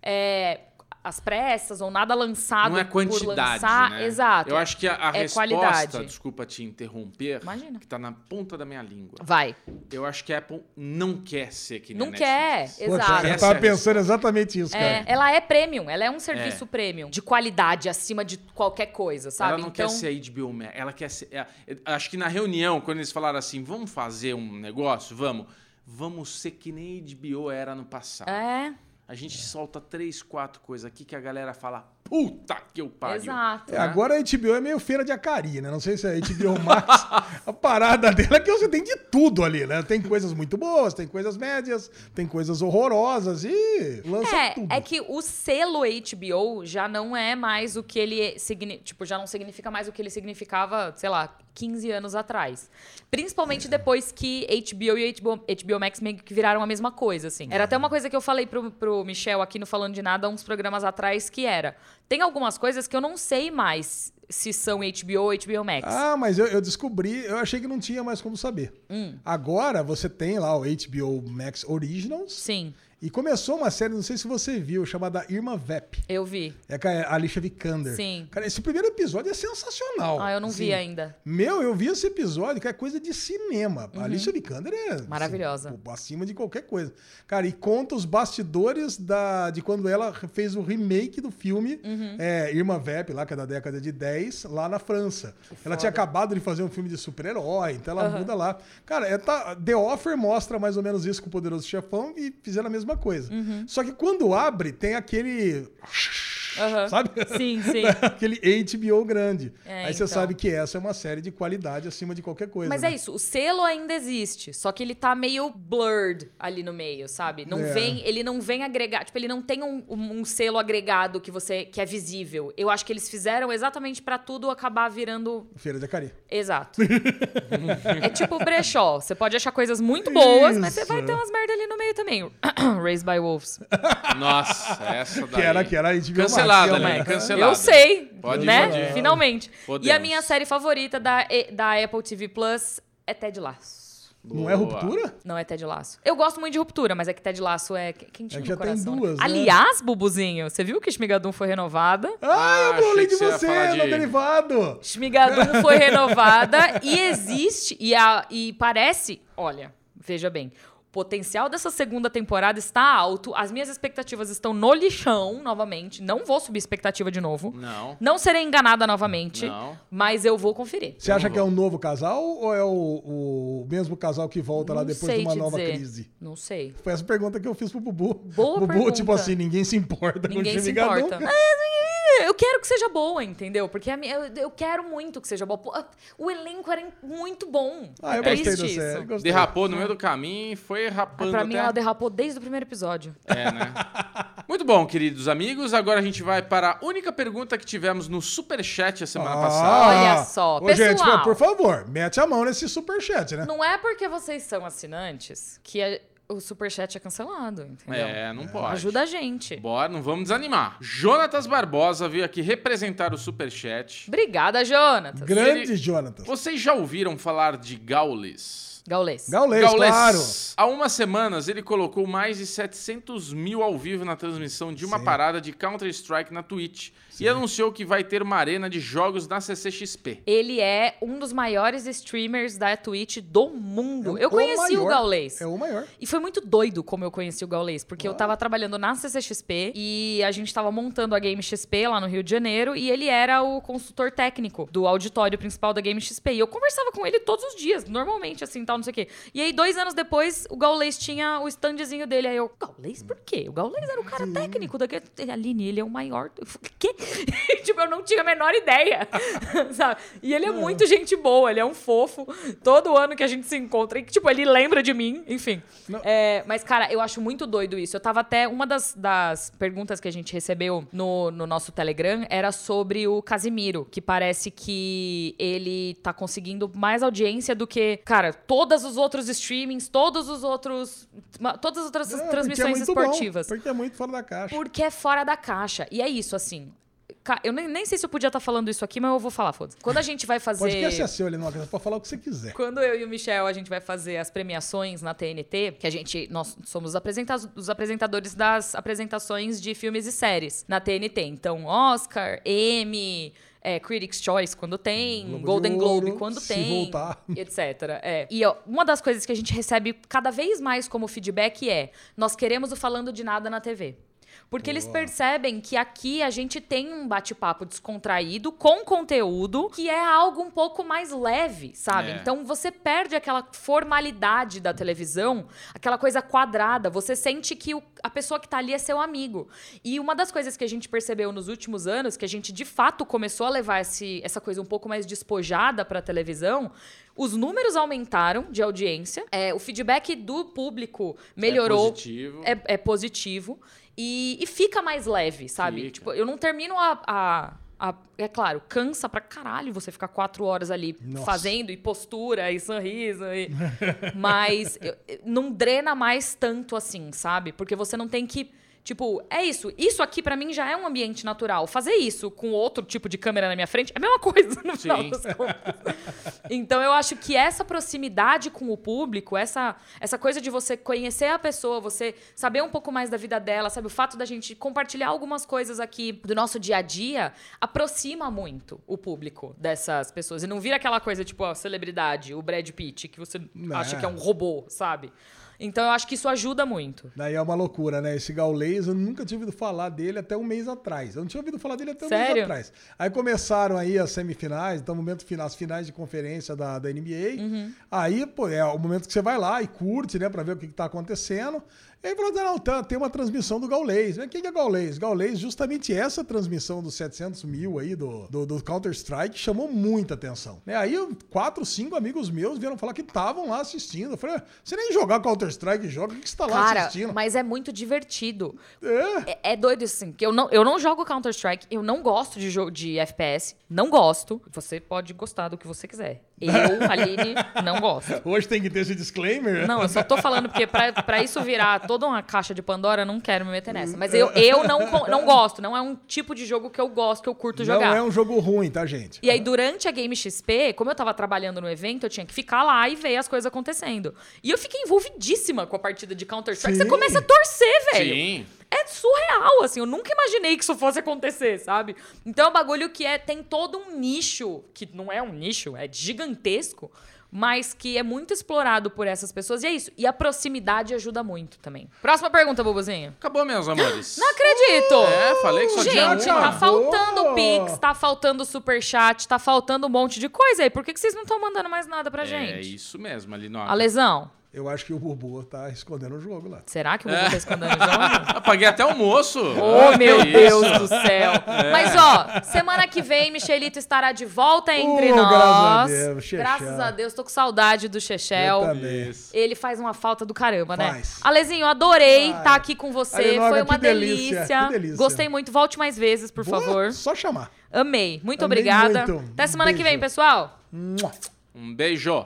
é, às pressas ou nada lançado Não é por quantidade, lançar. né? Exato. Eu acho que a, a É resposta, qualidade. desculpa te interromper, Imagina. que tá na ponta da minha língua. Vai. Eu acho que a Apple não quer ser que nem Não a quer. Poxa, exato. eu tava é pensando exatamente isso, É, cara. ela é premium, ela é um serviço premium, de qualidade, acima de qualquer coisa, sabe? Ela não então, quer ser a HBO Max, ela quer ser... é, é, acho que na reunião, quando eles falaram assim, vamos fazer um negócio, vamos, vamos ser que nem a HBO era no passado. É, A gente solta três, quatro coisas aqui que a galera fala, puta que eu pariu. exato. É, agora a HBO é meio feira de Acari, né? Não sei se é a HBO Max. a parada dela é que você tem de tudo ali, né? Tem coisas muito boas, tem coisas médias, tem coisas horrorosas e lança tudo. É, é que o selo HBO já não é mais o que ele signi- tipo, já não significa mais o que ele significava, sei lá, 15 anos atrás. Principalmente depois que HBO e HBO, HBO Max meio que viraram a mesma coisa, assim. Era até uma coisa que eu falei pro, pro Michel aqui no Falando de Nada uns programas atrás, que era... Tem algumas coisas que eu não sei mais se são HBO ou HBO Max. Ah, mas eu, eu descobri, eu achei que não tinha mais como saber. Hum. Agora você tem lá o HBO Max Originals. Sim, E começou uma série, não sei se você viu, chamada Irma Vep. eu vi. É com a Alicia Vikander. Sim. Cara, esse primeiro episódio é sensacional. Ah, eu não vi Assim, ainda. Meu, eu vi esse episódio que é coisa de cinema. A Alicia Vikander é Uhum. Maravilhosa. assim, acima de qualquer coisa. Cara, e conta os bastidores da, de quando ela fez o remake do filme Uhum. é, Irma Vep, lá que é da década de 10, lá na França. ela foda. tinha acabado de fazer um filme de super-herói, então ela muda lá. Cara, é, tá, The Offer mostra mais ou menos isso com o Poderoso Chefão e fizeram a mesma coisa. Uhum. Só que quando abre, tem aquele. Aham. Sabe? Sim, sim. Aquele HBO grande. É, Aí você então. sabe que essa é uma série de qualidade acima de qualquer coisa. Mas né? é isso, o selo ainda existe, só que ele tá meio blurred ali no meio, sabe? Não É. vem, ele não vem agregar, tipo, ele não tem um, um- um selo agregado que você que é visível. Eu acho que eles fizeram exatamente pra tudo acabar virando Feira de Acari. exato. é tipo brechó, você pode achar coisas muito boas, mas você Isso. vai ter umas merda ali no meio também. Raised by Wolves. Nossa, essa daí. Que era, que era a HBO Cancelada, né? Cancelada. Eu sei, Pode né? invadir. Finalmente. E a Podemos. minha série favorita da, da Apple TV Plus é Ted Lasso. Não é Boa. ruptura? Não é Ted Laço. Eu gosto muito de ruptura, mas é que Ted Laço é quentinho É que no já tem coração. né? duas, né? Aliás, Bubuzinho, você viu que Shmigadum foi renovada? Ah, Ah, eu falei de você você no de- derivado. Shmigadum foi renovada e existe, e, a- e parece, olha, veja bem, potencial dessa segunda temporada está alto, as minhas expectativas estão no lixão, novamente, não vou subir expectativa de novo, Não. não serei enganada novamente, Não. mas eu vou conferir. Você acha que é um novo casal ou é o, o mesmo casal que volta lá Não depois sei de uma nova dizer. crise? Não sei. Foi essa pergunta que eu fiz pro Bubu. Boa Bubu, pergunta. tipo assim, ninguém se importa Ninguém com o se Chimigadão. importa. É, eu quero que seja boa, entendeu? Porque a minha- eu, eu quero muito que seja boa. Pô, O elenco era muito bom. Ah, eu É gostei da série. Gostei. Derrapou no meio do caminho e foi rapando Pra mim, até... ela derrapou desde o primeiro episódio. É, né? Muito bom, queridos amigos. Agora a gente vai para a única pergunta que tivemos no Superchat a semana Ah, passada. Olha só, Ô, gente, pessoal. por favor, mete a mão nesse superchat, né? Não é porque vocês são assinantes que a- o superchat é cancelado, entendeu? É, não pode. Ajuda a gente. Bora, não vamos desanimar. Jonatas Barbosa veio aqui representar o Superchat. Obrigada, Jonatas. Grande Ele- Jonathan. Vocês já ouviram falar de Gaules? Gaulês. Gaulês, claro. Há umas semanas ele colocou mais de 700 mil ao vivo na transmissão de uma Sim. parada de Counter-Strike na Twitch e anunciou que vai ter uma arena de jogos na CCXP. Ele é um dos maiores streamers da Twitch do mundo. É eu o conheci o maior. Gaulês. É o maior. E foi muito doido como eu conheci o Gaulês, porque eu tava trabalhando na CCXP e a gente tava montando a Game XP lá no Rio de Janeiro e ele era o consultor técnico do auditório principal da Game XP. E eu conversava com ele todos os dias, normalmente, assim, tal, não sei o quê. E aí, dois anos depois, o Gaulês tinha o standzinho dele. Aí eu, Gaulês por quê? O Gaulês era o cara técnico daquele. Aline, ele é o maior. Eu falei, quê? tipo, eu não tinha a menor ideia. sabe? E ele é muito gente boa, ele é um fofo. Todo ano que a gente se encontra, e, tipo, ele lembra de mim, enfim. É, mas, cara, eu acho muito doido isso. Eu tava até. Uma das, das perguntas que a gente recebeu no, no nosso Telegram era sobre o Casimiro, que parece que ele tá conseguindo mais audiência do que, cara, todos os outros streamings, todos os outros. Todas as outras É, porque é transmissões muito esportivas. Bom, porque é muito fora da caixa. Porque é fora da caixa. E é isso, assim. Eu nem, nem sei se eu podia estar falando isso aqui, mas eu vou falar, foda-se. Quando a gente vai fazer. Podcast é seu, ele não pode falar o que você quiser. Quando eu e o Michel a gente vai fazer as premiações na TNT, que a gente nós somos os apresenta- os apresentadores das apresentações de filmes e séries na TNT. Então, Oscar, Emmy, é, Critics' Choice quando tem, Globo de Golden Globe Ouro, quando se tem, voltar. etc. É. E ó, uma das coisas que a gente recebe cada vez mais como feedback é: nós queremos o falando de nada na TV. Porque eles percebem que aqui a gente tem um bate-papo descontraído, com conteúdo, que é algo um pouco mais leve, sabe? É. Então você perde aquela formalidade da televisão, aquela coisa quadrada. Você sente que o- a pessoa que tá ali é seu amigo. E uma das coisas que a gente percebeu nos últimos anos, que a gente de fato começou a levar esse- essa coisa um pouco mais despojada pra televisão. Os números aumentaram de audiência, é, o feedback do público melhorou É positivo. é, é positivo e, e fica mais leve, sabe? Fica. Tipo, eu não termino a, a, é claro, cansa pra caralho você ficar quatro horas ali Nossa. fazendo e postura e sorriso. E... Mas não drena mais tanto assim, sabe? Porque você não tem que. Tipo, é isso. Isso aqui pra mim já é um ambiente natural. Fazer isso com outro tipo de câmera na minha frente é a mesma coisa no final Sim. das contas. Então eu acho que essa proximidade com o público, essa, essa coisa de você conhecer a pessoa, você saber um pouco mais da vida dela, sabe? O fato da gente compartilhar algumas coisas aqui do nosso dia a dia aproxima muito o público dessas pessoas. E não vira aquela coisa tipo a celebridade, o Brad Pitt, que você Não. acha que é um robô, sabe? Então eu acho que isso ajuda muito. Daí é uma loucura, né? Esse Gaulês, eu nunca tinha ouvido falar dele até um mês atrás. Eu não tinha ouvido falar dele até um mês Sério? atrás. Aí começaram aí as semifinais, então momento final, as finais de conferência da, da NBA. Uhum. Aí, pô, é o momento que você vai lá e curte, né, pra ver o que, que tá acontecendo. E aí falou, não, tá, tem uma transmissão do Gaulês. Quem que é Gaulês? Gaulês, justamente essa transmissão dos 700 mil aí do, do, do Counter-Strike chamou muita atenção. Né? Aí quatro, cinco amigos meus vieram falar que estavam lá assistindo. Eu falei, "Ah, você nem jogar Counter-Strike joga, o que você tá lá Cara, assistindo? mas é muito divertido. É. É, é doido assim, que eu não, eu não jogo Counter-Strike, eu não gosto de jogo de FPS, não gosto. Você pode gostar do que você quiser. Eu, Aline, não gosto. Hoje tem que ter esse disclaimer. Não, eu só tô falando porque pra, pra isso virar toda uma caixa de Pandora, eu não quero me meter nessa. Mas eu, eu não, não gosto, não é um tipo de jogo que eu gosto, que eu curto Não jogar. é um jogo ruim, tá, gente? E aí, durante a Game XP, como eu tava trabalhando no evento, eu tinha que ficar lá e ver as coisas acontecendo. E eu fiquei envolvidíssima com a partida de Counter-Strike. Você começa a torcer, velho. Sim. É surreal, assim. Eu nunca imaginei que isso fosse acontecer, sabe? Então é um bagulho que é, tem todo um nicho, que não é um nicho, é gigantesco, mas que é muito explorado por essas pessoas. E é isso. E a proximidade ajuda muito também. Próxima pergunta, Bubuzinho. Acabou, meus amores. Não acredito! É, falei que só tinha Gente, uma. tá faltando Pix, tá faltando Superchat, tá faltando um monte de coisa aí. Por que, que vocês não estão mandando mais nada pra É gente? isso mesmo, ali no. Alesão, Eu acho que o Bubu tá escondendo o jogo lá. será que o Bubu tá escondendo o jogo? Apaguei até o almoço. Oh, meu que Deus isso. do céu. Mas, ó, semana que vem, Michelito estará de volta entre Oh, nós. graças a Deus, Chechel. Graças a Deus, tô com saudade do Chechel. Eu também. Ele faz uma falta do caramba, né? Faz. Alezinho, adorei estar aqui com você. Alenoga, Foi uma que delícia, delícia. que delícia. Gostei muito. Volte mais vezes, por Boa, favor. Só chamar. Amei. Muito Amei obrigada. muito. Até semana que vem, pessoal. Um beijo.